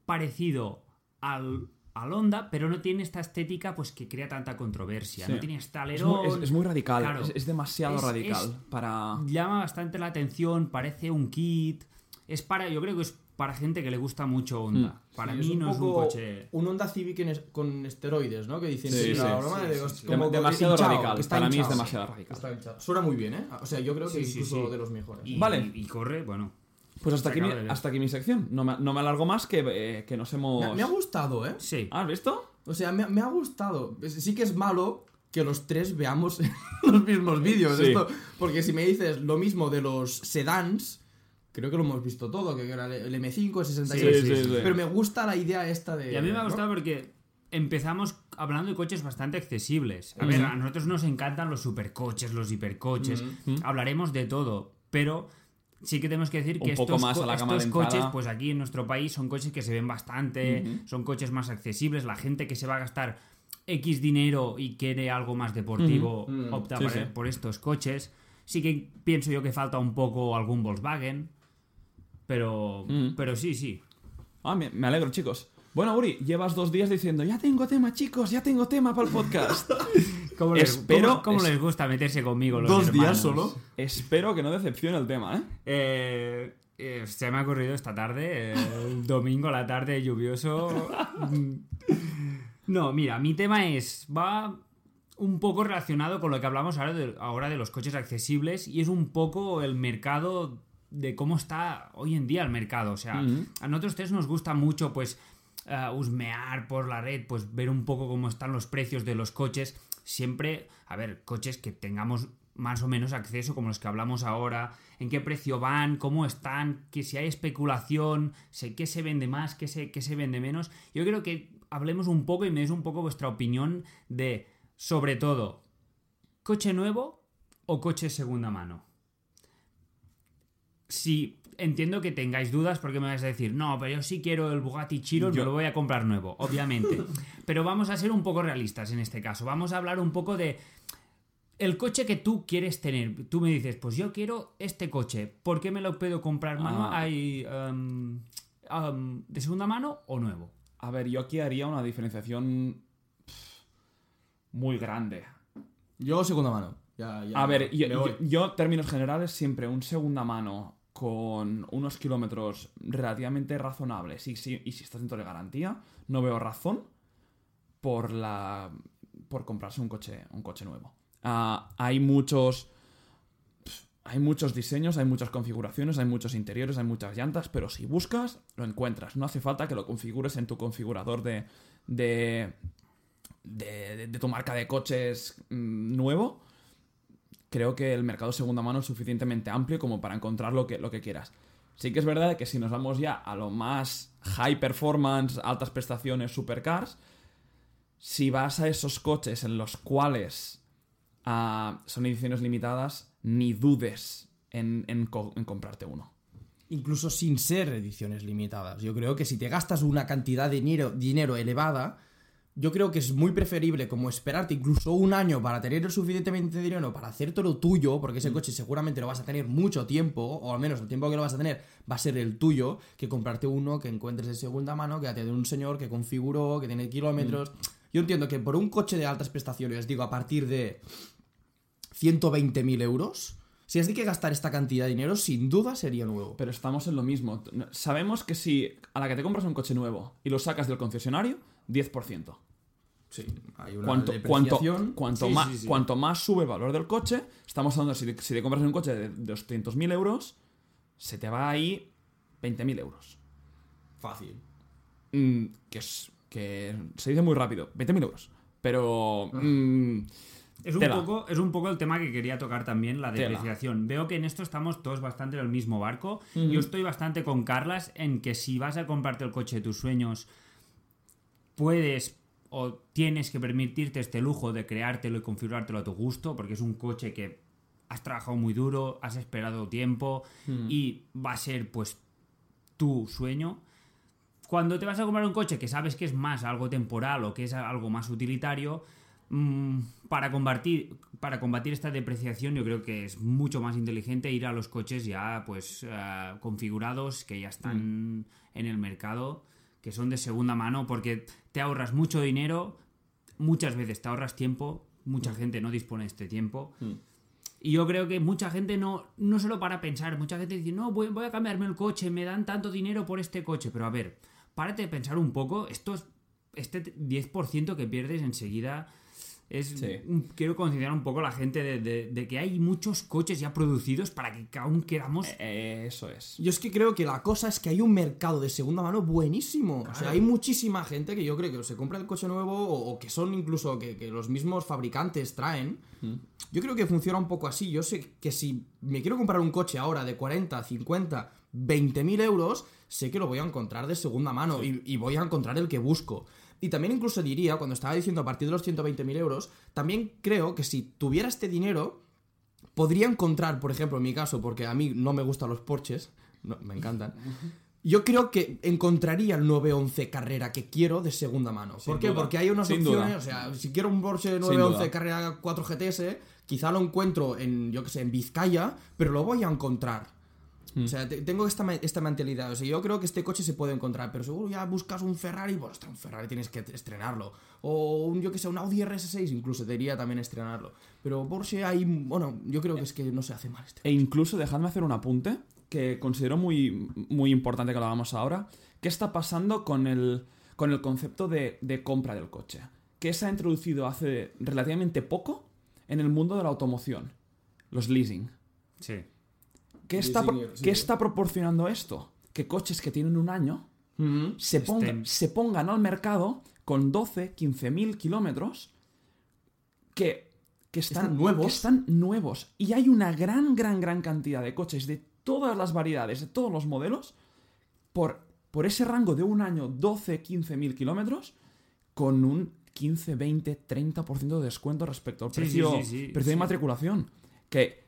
parecido al, al Honda, pero no tiene esta estética pues que crea tanta controversia. Sí. No tiene este es, alerón. muy, es- es muy radical. Claro. es, es demasiado Es- radical es- para. Llama bastante la atención, parece un kit. Es para, yo creo que es para gente que le gusta mucho Honda. Para Sí, mí es no es un coche. Un Honda Civic en es- con esteroides, ¿no? Que dicen Sí, sí, de- es como demasiado hinchado, radical. que está Para mí es demasiado radical. Está. Suena muy bien, ¿eh? O sea, yo creo que Sí, sí, incluso sí. de los mejores. Y, Vale. y corre, bueno. Pues hasta aquí, mi, hasta aquí mi sección. No me, no me alargo más que, eh, que nos hemos. Me, me ha gustado, ¿eh? Sí. ¿Has visto? O sea, me, me ha gustado. Sí que es malo que los tres veamos [LAUGHS] los mismos vídeos. Sí. esto, porque si me dices lo mismo de los sedans, creo que lo hemos visto todo, que era el M5, el 66. Sí, sí, sí. Pero me gusta la idea esta de... Y a mí me ha ¿no? gustado porque empezamos hablando de coches bastante accesibles. A Ujú. ver, a nosotros nos encantan los supercoches, los hipercoches. Hablaremos de todo, pero sí que tenemos que decir que estos, más co- a la gama estos coches, pues aquí en nuestro país son coches que se ven bastante, son coches más accesibles. La gente que se va a gastar X dinero y quiere algo más deportivo. Mm. opta Sí, por, sí. por estos coches. Sí que pienso yo que falta un poco algún Volkswagen, pero, Mm. pero sí, sí. Ah, me, me alegro, chicos. Bueno, Uri, llevas dos días diciendo, ya tengo tema, chicos, ya tengo tema para el podcast. [LAUGHS] ¿Cómo les, Espero- cómo- cómo es- les gusta meterse conmigo los Dos días hermanos? solo. Espero que no decepcione el tema, ¿eh? Eh, eh, se me ha ocurrido esta tarde, eh, el domingo a la tarde lluvioso. [LAUGHS] No, mira, mi tema es. Va un poco relacionado con lo que hablamos ahora de, ahora de los coches accesibles y es un poco el mercado de cómo está hoy en día el mercado. O sea, a nosotros tres nos gusta mucho, pues, eh, husmear por la red, pues ver un poco cómo están los precios de los coches. Siempre, a ver, coches que tengamos más o menos acceso, como los que hablamos ahora, en qué precio van, cómo están, que si hay especulación, sé qué se vende más, qué se, qué se vende menos. Yo creo que hablemos un poco y me des un poco vuestra opinión de, sobre todo, coche nuevo o coche segunda mano. Si entiendo que tengáis dudas porque me vais a decir, no, pero yo sí quiero el Bugatti Chiron, Yo- me lo voy a comprar nuevo, obviamente. [LAUGHS] pero vamos a ser un poco realistas en este caso. Vamos a hablar un poco de el coche que tú quieres tener. Tú me dices, pues yo quiero este coche. ¿Por qué me lo puedo comprar mano? Ah. ¿Hay um, um, de segunda mano o nuevo? A ver, yo aquí haría una diferenciación muy grande. Yo, segunda mano. Ya, ya A ver, yo, yo- yo, términos generales, siempre un segunda mano con unos kilómetros relativamente razonables y si, estás dentro de garantía, no veo razón por la por comprarse un coche, un coche nuevo. Ah, hay muchos hay muchos diseños, hay muchas configuraciones, hay muchos interiores, hay muchas llantas, pero si buscas, lo encuentras. No hace falta que lo configures en tu configurador de, de, de, de- de tu marca de coches mm, nuevo. Creo que el mercado de segunda mano es suficientemente amplio como para encontrar lo que, lo que quieras. Sí que es verdad que si nos vamos ya a lo más high performance, altas prestaciones, supercars, si vas a esos coches en los cuales ah, son ediciones limitadas, ni dudes en, en co- en comprarte uno. Incluso sin ser ediciones limitadas. Yo creo que si te gastas una cantidad de dinero, dinero elevada, yo creo que es muy preferible como esperarte incluso un año para tener el suficientemente dinero para hacértelo tuyo, porque ese coche seguramente lo vas a tener mucho tiempo, o al menos el tiempo que lo vas a tener va a ser el tuyo, que comprarte uno que encuentres de segunda mano, que te de un señor que configuró, que tiene kilómetros. Yo entiendo que por un coche de altas prestaciones, digo, a partir de 120.000 euros, si has de que gastar esta cantidad de dinero, sin duda sería nuevo. Pero estamos en lo mismo. Sabemos que si a la que te compras un coche nuevo y lo sacas del concesionario, 10%. Sí, hay una Cuanto, cuanto, depreciación. cuanto, Sí, más, sí, sí. cuanto más sube el valor del coche, estamos hablando, si te, si te compras un coche de 200.000 euros, se te va ahí 20.000 euros. Fácil. Mm, que, es, que se dice muy rápido, 20.000 euros. Pero... mm, Es un, Tela. poco, es un poco el tema que quería tocar también, la Tela. depreciación. Veo que en esto estamos todos bastante en el mismo barco. Yo estoy bastante con Carlas en que si vas a comprarte el coche de tus sueños, puedes o tienes que permitirte este lujo de creártelo y configurártelo a tu gusto, porque es un coche que has trabajado muy duro, has esperado tiempo y va a ser pues tu sueño. Cuando te vas a comprar un coche que sabes que es más algo temporal o que es algo más utilitario, mm, para combatir, para combatir esta depreciación yo creo que es mucho más inteligente ir a los coches ya pues eh, configurados que ya están en el mercado, que son de segunda mano, porque te ahorras mucho dinero, muchas veces te ahorras tiempo, mucha gente no dispone de este tiempo. Y yo creo que mucha gente no, no solo para pensar, mucha gente dice, no, voy, voy a cambiarme el coche, me dan tanto dinero por este coche. Pero a ver, párate de pensar un poco, esto es- este 10% que pierdes enseguida es... Sí. un- quiero concienciar un poco a la gente de, de- de que hay muchos coches ya producidos para que aún queramos... eh, eso es. Yo es que creo que la cosa es que hay un mercado de segunda mano buenísimo. O sea, hay muchísima gente que yo creo que se compra el coche nuevo o, o que son incluso que, que los mismos fabricantes traen. Yo creo que funciona un poco así. Yo sé que si me quiero comprar un coche ahora de 40, 50, 20 mil euros, sé que lo voy a encontrar de segunda mano y, y voy a encontrar el que busco. Y también incluso diría, cuando estaba diciendo a partir de los 120 mil euros, también creo que si tuviera este dinero, podría encontrar, por ejemplo, en mi caso, porque a mí no me gustan los Porsches, no, me encantan. [LAUGHS] Yo creo que encontraría el 911 Carrera que quiero de segunda mano. ¿Por qué? duda. Porque hay unas Sin opciones, duda. o sea, si quiero un Porsche duda. 911 Carrera 4 GTS, quizá lo encuentro en, yo que sé, en Vizcaya, pero lo voy a encontrar. Hmm. O sea, te- tengo esta, esta mentalidad. O sea, yo creo que este coche se puede encontrar, pero seguro ya buscas un Ferrari, pues ostras, un Ferrari tienes que estrenarlo. O un, yo que sé, un Audi RS6 incluso te diría también estrenarlo. Pero Porsche hay, bueno, yo creo que es que no se hace mal este. E incluso dejadme hacer un apunte que considero muy, muy importante que lo hagamos ahora. ¿Qué está pasando con el, con el concepto de, de compra del coche? Que se ha introducido hace relativamente poco en el mundo de la automoción. Los leasing. Sí. ¿Qué está, pro-. ¿qué está proporcionando esto? Que coches que tienen un año se, ponga- se pongan al mercado con 12, 15 mil kilómetros que, que están, Están nuevos. que están nuevos. Y hay una gran, gran, gran cantidad de coches de todas las variedades, de todos los modelos, por, por ese rango de un año, 12, 15 mil kilómetros, con un 15, 20, 30% de descuento respecto al sí, precio, sí, sí, precio de matriculación. Que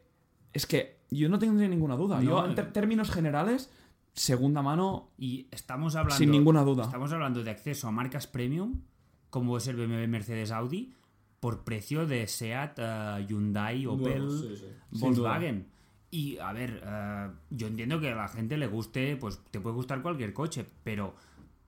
es que yo no tendría ninguna duda. No, yo, en eh. ter- términos generales, segunda mano, Y estamos hablando. Sin ninguna duda. Estamos hablando de acceso a marcas premium, como es el BMW, Mercedes, Audi, por precio de Seat, eh, Hyundai, Opel, sí, sí. Volkswagen. Y a ver, eh, yo entiendo que a la gente le guste, pues te puede gustar cualquier coche, pero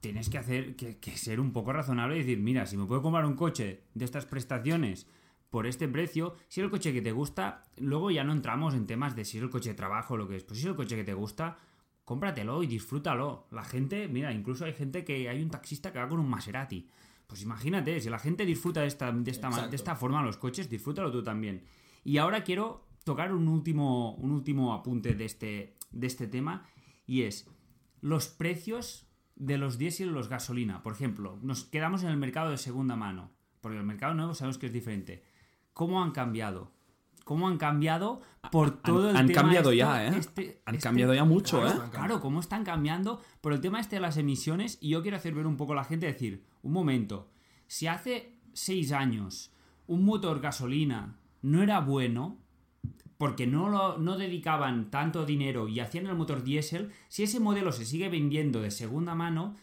tienes que hacer que, que ser un poco razonable y decir, mira, si me puedo comprar un coche de estas prestaciones por este precio, si es el coche que te gusta, luego ya no entramos en temas de si es el coche de trabajo o lo que es, pero si es el coche que te gusta, cómpratelo y disfrútalo. La gente, mira, incluso hay gente que hay un taxista que va con un Maserati. Pues imagínate, si la gente disfruta de esta, de esta, de esta forma los coches, disfrútalo tú también. Y ahora quiero tocar un último, un último apunte de este, de este tema y es los precios de los diésel y los gasolina. Por ejemplo, nos quedamos en el mercado de segunda mano, porque el mercado nuevo sabemos que es diferente. ¿Cómo han cambiado? ¿Cómo han cambiado por todo el han tema cambiado esto- ya, ¿eh? este- Han este- cambiado ya mucho, claro, ¿eh? Claro, cómo están cambiando por el tema este de las emisiones y yo quiero hacer ver un poco a la gente decir, un momento, si hace seis años un motor gasolina no era bueno, porque no, lo, no dedicaban tanto dinero y hacían el motor diésel, si ese modelo se sigue vendiendo de segunda mano,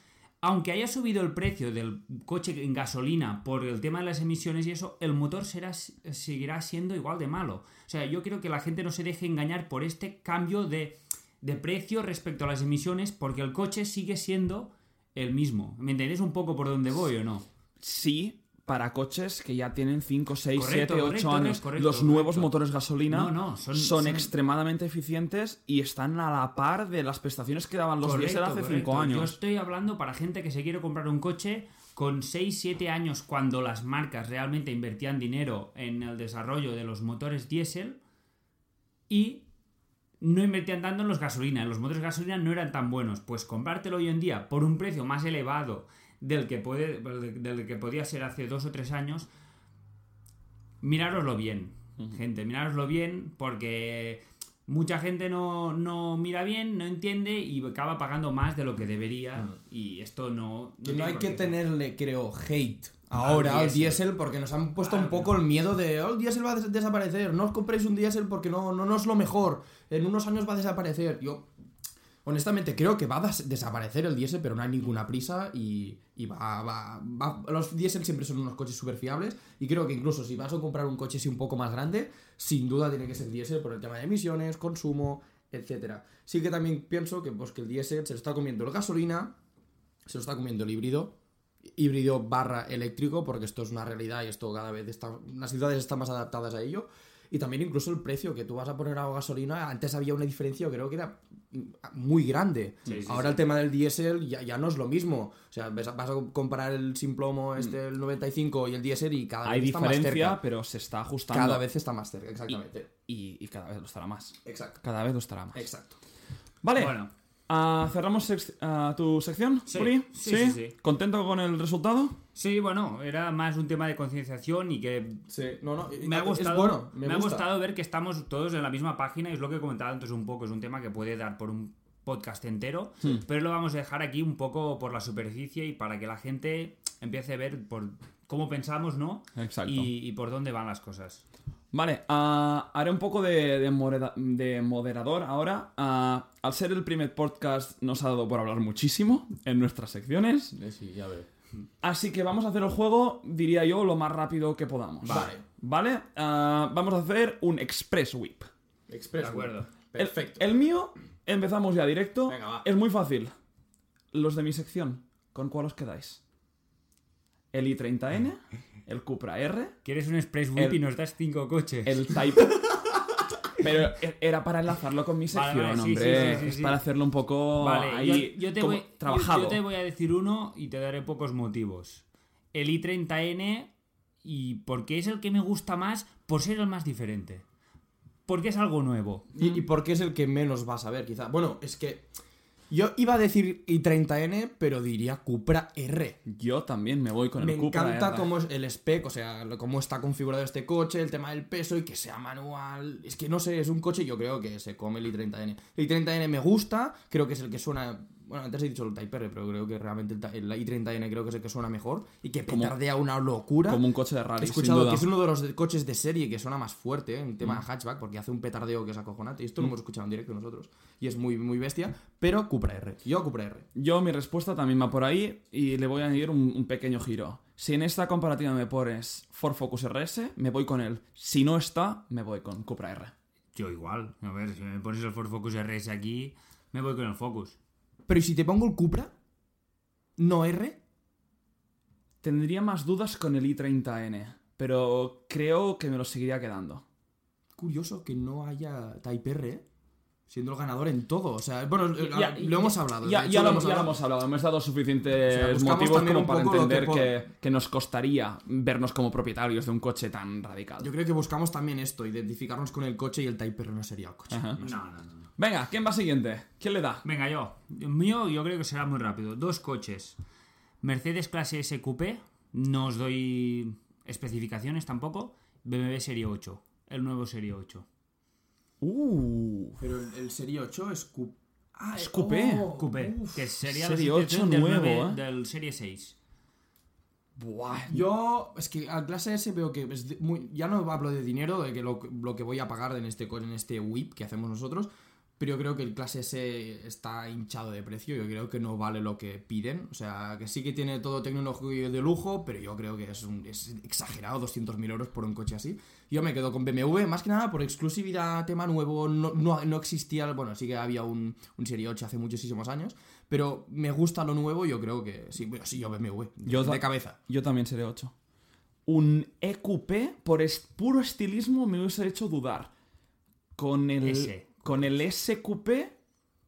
aunque haya subido el precio del coche en gasolina por el tema de las emisiones y eso, el motor será, seguirá siendo igual de malo. O sea, yo quiero que la gente no se deje engañar por este cambio de, de precio respecto a las emisiones, porque el coche sigue siendo el mismo. ¿Me entendéis un poco por dónde voy o no? sí para coches que ya tienen 5, 6, Correcto, 7, 8 correcto, años. correcto, Los nuevos motores gasolina No, no, son- son, son- extremadamente eficientes y están a la par de las prestaciones que daban los diésel hace correcto. 5 Yo años. estoy hablando para gente que se quiere comprar un coche con 6, 7 años cuando las marcas realmente invertían dinero en el desarrollo de los motores diésel y no invertían tanto en los gasolina. Los motores gasolina no eran tan buenos. Pues comprártelo hoy en día por un precio más elevado del que, puede, del que podía ser hace 2 o 3 años, mirároslo bien, gente, mirároslo bien porque mucha gente no, no mira bien, no entiende y acaba pagando más de lo que debería y esto no... Que no tiene hay que tenerle, creo, hate ahora al diésel. diésel porque nos han puesto un poco el miedo de oh, el diésel va a des- desaparecer, no os compréis un diésel porque no, no, no es lo mejor, en unos años va a desaparecer. Yo, honestamente, creo que va a des- desaparecer el diésel, pero no hay ninguna prisa y, va, va, va- Los diésel siempre son unos coches súper fiables y creo que incluso si vas a comprar un coche así un poco más grande, sin duda tiene que ser diésel por el tema de emisiones, consumo, etcétera. Sí que también pienso que, pues, que el diésel se lo está comiendo la gasolina, se lo está comiendo el híbrido, híbrido barra eléctrico, porque esto es una realidad y esto cada vez está, las ciudades están más adaptadas a ello. Y también incluso el precio que tú vas a poner a gasolina, antes había una diferencia, creo que era muy grande. Sí, sí, Ahora sí. el tema del diésel ya, ya no es lo mismo. O sea, vas a comparar el simplomo este, el 95 y el diésel y cada Mm. Hay vez está más diferencia, cerca. pero se está ajustando. Cada vez está más cerca, exactamente. Y, y cada vez lo estará más. Exacto. Cada vez lo estará más. Exacto. Vale. Bueno, ah, ¿Cerramos sec- ah, tu sección, Sí, Uri? sí, sí, sí. ¿Contento con el resultado? sí, bueno, era más un tema de concienciación y que Sí, no, no. me ha gustado, bueno, me, me, ha gusta. gustado ver que estamos todos en la misma página y es lo que he comentado antes un poco, es un tema que puede dar por un podcast entero, pero lo vamos a dejar aquí un poco por la superficie y para que la gente empiece a ver por cómo pensamos, ¿no? Exacto. Y, y por dónde van las cosas. Vale, ah, haré un poco de, de moreda- de moderador ahora. Ah, al ser el primer podcast nos ha dado por hablar muchísimo en nuestras secciones. Sí, ya veo. Así que vamos a hacer el juego, diría yo, lo más rápido que podamos. Vale. Vale, ah, vamos a hacer un Express Whip. Express. De acuerdo. El- Perfecto. El, mío, empezamos ya directo. Venga, va. Es muy fácil. Los de mi sección, ¿con cuál os quedáis? El i30N, [LAUGHS] el Cupra R, ¿Quieres un Express Whip El- y nos das cinco coches? el [LAUGHS] Type. Pero era para enlazarlo con mi sección, vale, sí, hombre. sí, sí, sí, es para hacerlo un poco Vale, ahí yo, yo te como voy, yo- trabajado. yo te voy a decir uno y te daré pocos motivos. El i30N y porque es el que me gusta más por ser el más diferente. Porque es algo nuevo. ¿Y, y por qué es el que menos vas a ver, quizá? Bueno, es que yo iba a decir i30N, pero diría Cupra R. Yo también me voy con Me el Cupra encanta R. cómo es el spec, o sea, cómo está configurado este coche, el tema del peso y que sea manual. Es que no sé, es un coche, yo creo que se come el i30N. El i30N me gusta, creo que es el que suena Bueno, antes he dicho el Type R, pero creo que realmente el, el i30N creo que es el que suena mejor y que Como- petardea una locura. Como un coche de He rally, sin escuchado duda. que es uno de los de- coches de serie que suena más fuerte ¿eh? en tema de hatchback porque hace un petardeo que es acojonante. Y esto lo hemos escuchado en directo nosotros. Y es muy, muy bestia. Pero Cupra R. Yo Cupra R. Yo mi respuesta también va por ahí y le voy a añadir un, un pequeño giro. Si en esta comparativa me pones Ford Focus RS, me voy con él. Si no está, me voy con Cupra R. Yo igual. A ver, si me pones el Ford Focus RS aquí, me voy con el Focus. Pero ¿y si te pongo el Cupra? ¿No R? Tendría más dudas con el i30N, pero creo que me lo seguiría quedando. Curioso que no haya Type R, ¿eh? Siendo el ganador en todo. O sea, bueno, Ya- lo hemos hablado. Ya, de hecho, ya lo, hemos ya lo hablado. hemos hablado, hemos dado suficientes O sea, buscamos motivos como para que entender que, que nos costaría vernos como propietarios de un coche tan radical. Yo creo que buscamos también esto, identificarnos con el coche y el Type R no sería el coche. No, no. no. Venga, ¿quién va siguiente? ¿Quién le da? Venga, yo. El mío yo creo que será muy rápido. Dos coches. Mercedes clase S Coupé. No os doy especificaciones tampoco. BMW Serie 8. El nuevo Serie 8. Uh, Pero el, el Serie 8 es Coupé. Ah, Es coupé. oh, Coupé. uf. que sería Serie la 8 sustitución del, nuevo, 9 ¿eh? del Serie 6. buah. Yo, es que al clase S veo que es muy, ya no hablo de dinero, de que lo, lo que voy a pagar en este, en este whip que hacemos nosotros, pero yo creo que el clase S está hinchado de precio, yo creo que no vale lo que piden, o sea, que sí que tiene todo tecnología de lujo, pero yo creo que es, un, es exagerado 200.000 euros por un coche así. Yo me quedo con BMW, más que nada por exclusividad, tema nuevo, no, no, no existía, bueno, sí que había un, un Serie 8 hace muchísimos años, pero me gusta lo nuevo, yo creo que sí, bueno, sí, yo BMW, de, Yo de cabeza. Yo también seré 8. Un EQP, por puro estilismo, me hubiese hecho dudar. Con el, S. con el SQP,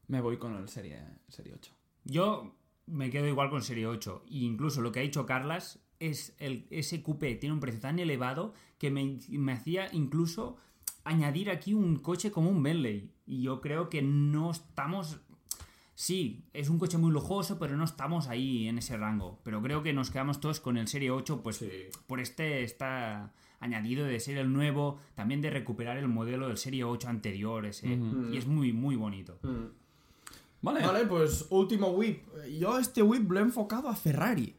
me voy con el serie, serie 8. Yo me quedo igual con Serie 8. E incluso lo que ha dicho Carlas es el coupé tiene un precio tan elevado que me, me hacía incluso añadir aquí un coche como un Bentley. Y yo creo que no estamos... Sí, es un coche muy lujoso, pero no estamos ahí en ese rango. Pero creo que nos quedamos todos con el Serie 8, pues por este está añadido de ser el nuevo, también de recuperar el modelo del Serie 8 anterior, ese. Y es muy, muy bonito. Vale. Vale, pues último whip. Yo este whip lo he enfocado a Ferrari.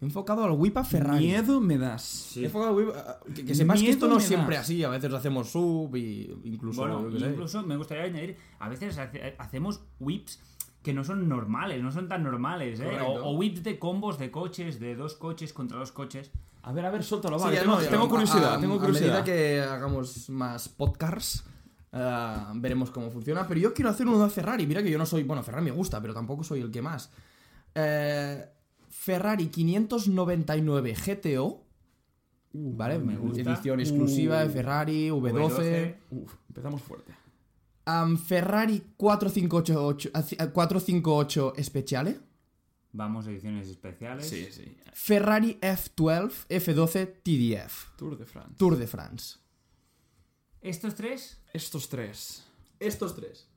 He enfocado al whip a Ferrari. Miedo me das. He enfocado al whip a- que, que sepas que esto no es siempre das. así. A veces lo hacemos sub y incluso. Bueno, incluso me gustaría añadir, a veces hace- hacemos whips que no son normales, no son tan normales, ¿eh? O whips de combos de coches, de dos coches contra dos coches. A ver, a ver, suéltalo, Sí, vale. ya tengo, no, tengo curiosidad, A- tengo A curiosidad. medida que hagamos más podcasts, eh, veremos cómo funciona. Pero yo quiero hacer uno de Ferrari. Mira que yo no soy. Bueno, Ferrari me gusta, pero tampoco soy el que más. Eh, Ferrari 599 GTO. ¿Vale? me gusta. Edición exclusiva de Ferrari, V12. V12. Uf, empezamos fuerte. Am, Ferrari 458, eh, 458 Speciale. Vamos a ediciones especiales. Sí, sí. Ferrari F12 F12 TDF. Tour de France. Tour de France. Estos tres, Estos tres. Estos tres.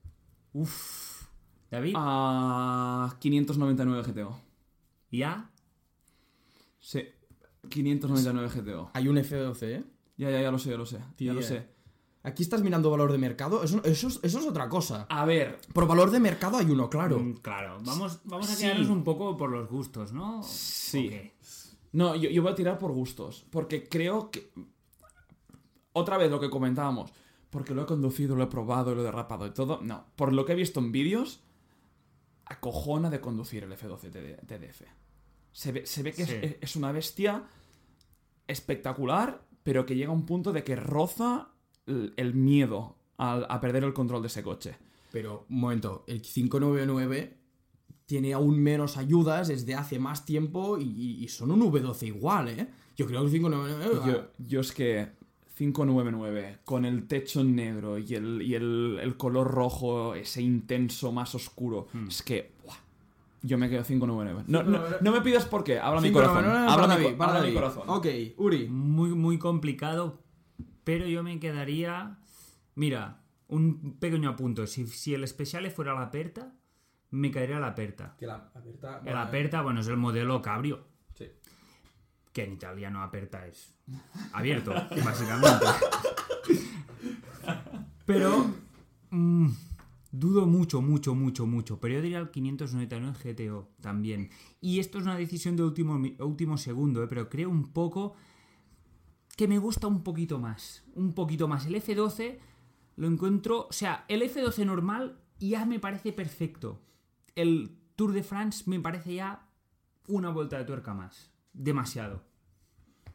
David, Ah, 599 GTO. ya. Sí. 599 GTO. Hay un F12, ¿eh? Ya, ya, ya lo sé, ya lo sé. Ya lo sé. Aquí estás mirando valor de mercado. Eso, eso, es- eso es otra cosa. A ver, Por valor de mercado hay uno, claro. Mm, Claro, vamos, vamos a Sí. quedarnos un poco por los gustos, ¿no? Sí. No, yo, yo voy a tirar por gustos. Porque creo que. Otra vez lo que comentábamos. Porque lo he conducido, lo he probado, lo he derrapado y todo. No. Por lo que he visto en vídeos, acojona de conducir el F12 TD TDF. Se ve, se ve que es- Sí. es, es una bestia espectacular, pero que llega a un punto de que roza el, miedo al- a perder el control de ese coche. Pero, un momento, el 599 tiene aún menos ayudas desde hace más tiempo y, son un V12 igual, ¿eh? Yo creo que el 599... Yo, yo es que 599 con el techo negro y el, y el, el color rojo, ese intenso más oscuro, es que buah, yo me quedo 599. No, no, no me pidas por qué, habla mi corazón. 599 Habla, mi, corazón. Ok, Uri. Muy, muy complicado, pero yo me quedaría... Mira, un pequeño apunto. Si, si el especial fuera la Aperta, me caería la Aperta. Que la aperta... El Aperta, bueno, es el modelo Cabrio. Sí. Que en italiano aperta es abierto, [LAUGHS] básicamente. Pero mm, Dudo mucho, mucho, mucho, mucho. Pero yo diría el 599 GTO también. Y esto es una decisión de último, último segundo, ¿eh? pero creo un poco que me gusta un poquito más. Un poquito más. El F12 lo encuentro. O sea, el F12 normal ya me parece perfecto. El Tour de France me parece ya una vuelta de tuerca más. Demasiado.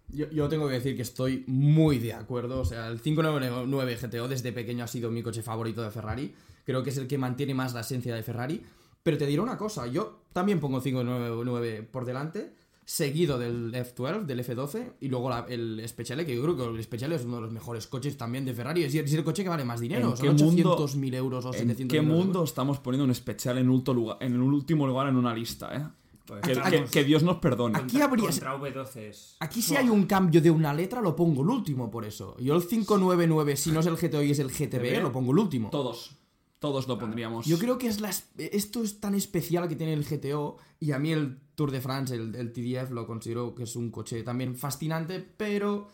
Yo, yo tengo que decir que estoy muy de acuerdo. O sea, el 599 GTO desde pequeño ha sido mi coche favorito de Ferrari. Creo que es el que mantiene más la esencia de Ferrari. Pero te diré una cosa, yo también pongo 599 por delante, seguido del F12, del F12, y luego la- el Speciale, que yo creo que el Speciale es uno de los mejores coches también de Ferrari. Es, es el coche que vale más dinero, ¿En son qué mundo- 800.000 euros o ¿En 700.000 qué euros. mundo estamos poniendo un especial en, ulto lugar, en el último lugar en una lista, eh? Pues Que, que- que Dios nos perdone. Aquí habría... contra V12 es- Aquí si hay un cambio de una letra lo pongo el último por eso. Yo el 599 si no es el GTO y es el GTB lo pongo el último. Todos. Todos lo pondríamos. Yo creo que es la es- esto es tan especial que tiene el GTO y a mí el Tour de France, el, el TDF, lo considero que es un coche también fascinante, pero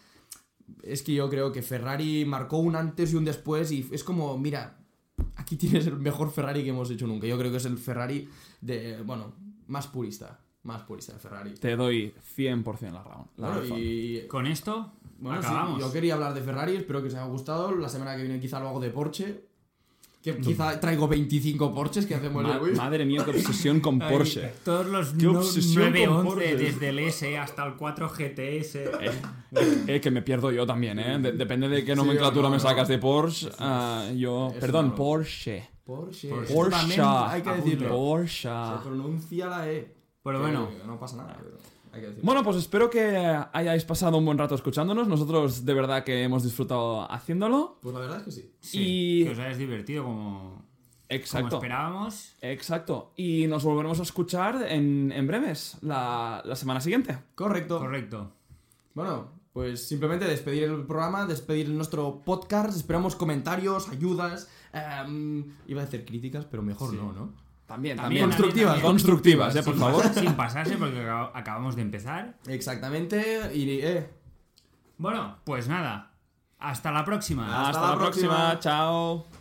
es que yo creo que Ferrari marcó un antes y un después y es como, mira, aquí tienes el mejor Ferrari que hemos hecho nunca. Yo creo que es el Ferrari de, bueno, más purista, más purista de Ferrari. Te doy 100% la, ra- la Bueno, razón. y Con esto bueno, sí, acabamos. yo quería hablar de Ferrari, espero que os haya gustado. La semana que viene quizá lo hago de Porsche. Que quizá traigo 25 Porsches que hacemos Ma- el madre mía, qué obsesión con Ay, Porsche. Todos los Qué obsesión con 911 Porsche. desde el S hasta el 4 GTS. Eh, que me pierdo yo también, ¿eh? De- depende de qué nomenclatura no, me no. sacas de Porsche. ah, yo. Eso Perdón, no. Porsche. Porsche. Porsche. También hay que decirlo. Porsche. Se pronuncia la E. Pero bueno. No pasa nada, pero hay que decirlo. Bueno, pues espero que hayáis pasado un buen rato escuchándonos. Nosotros de verdad que hemos disfrutado haciéndolo. Pues la verdad es que sí. Sí, Y- Que os hayáis divertido como, como Exacto. esperábamos. Exacto. Y nos volveremos a escuchar en, en breves, la, la semana siguiente. Correcto. Correcto. Bueno, pues simplemente despedir el programa, despedir nuestro podcast. Esperamos comentarios, ayudas. em, iba a decir críticas, pero mejor no, ¿no? También, También. Constructivas, también. Constructivas, eh, por Sin favor. pasar- Sin pasarse porque acab- acabamos de empezar. Exactamente. Y eh, Bueno, pues nada. Hasta la próxima. Hasta Hasta, la la próxima. próxima. Chao.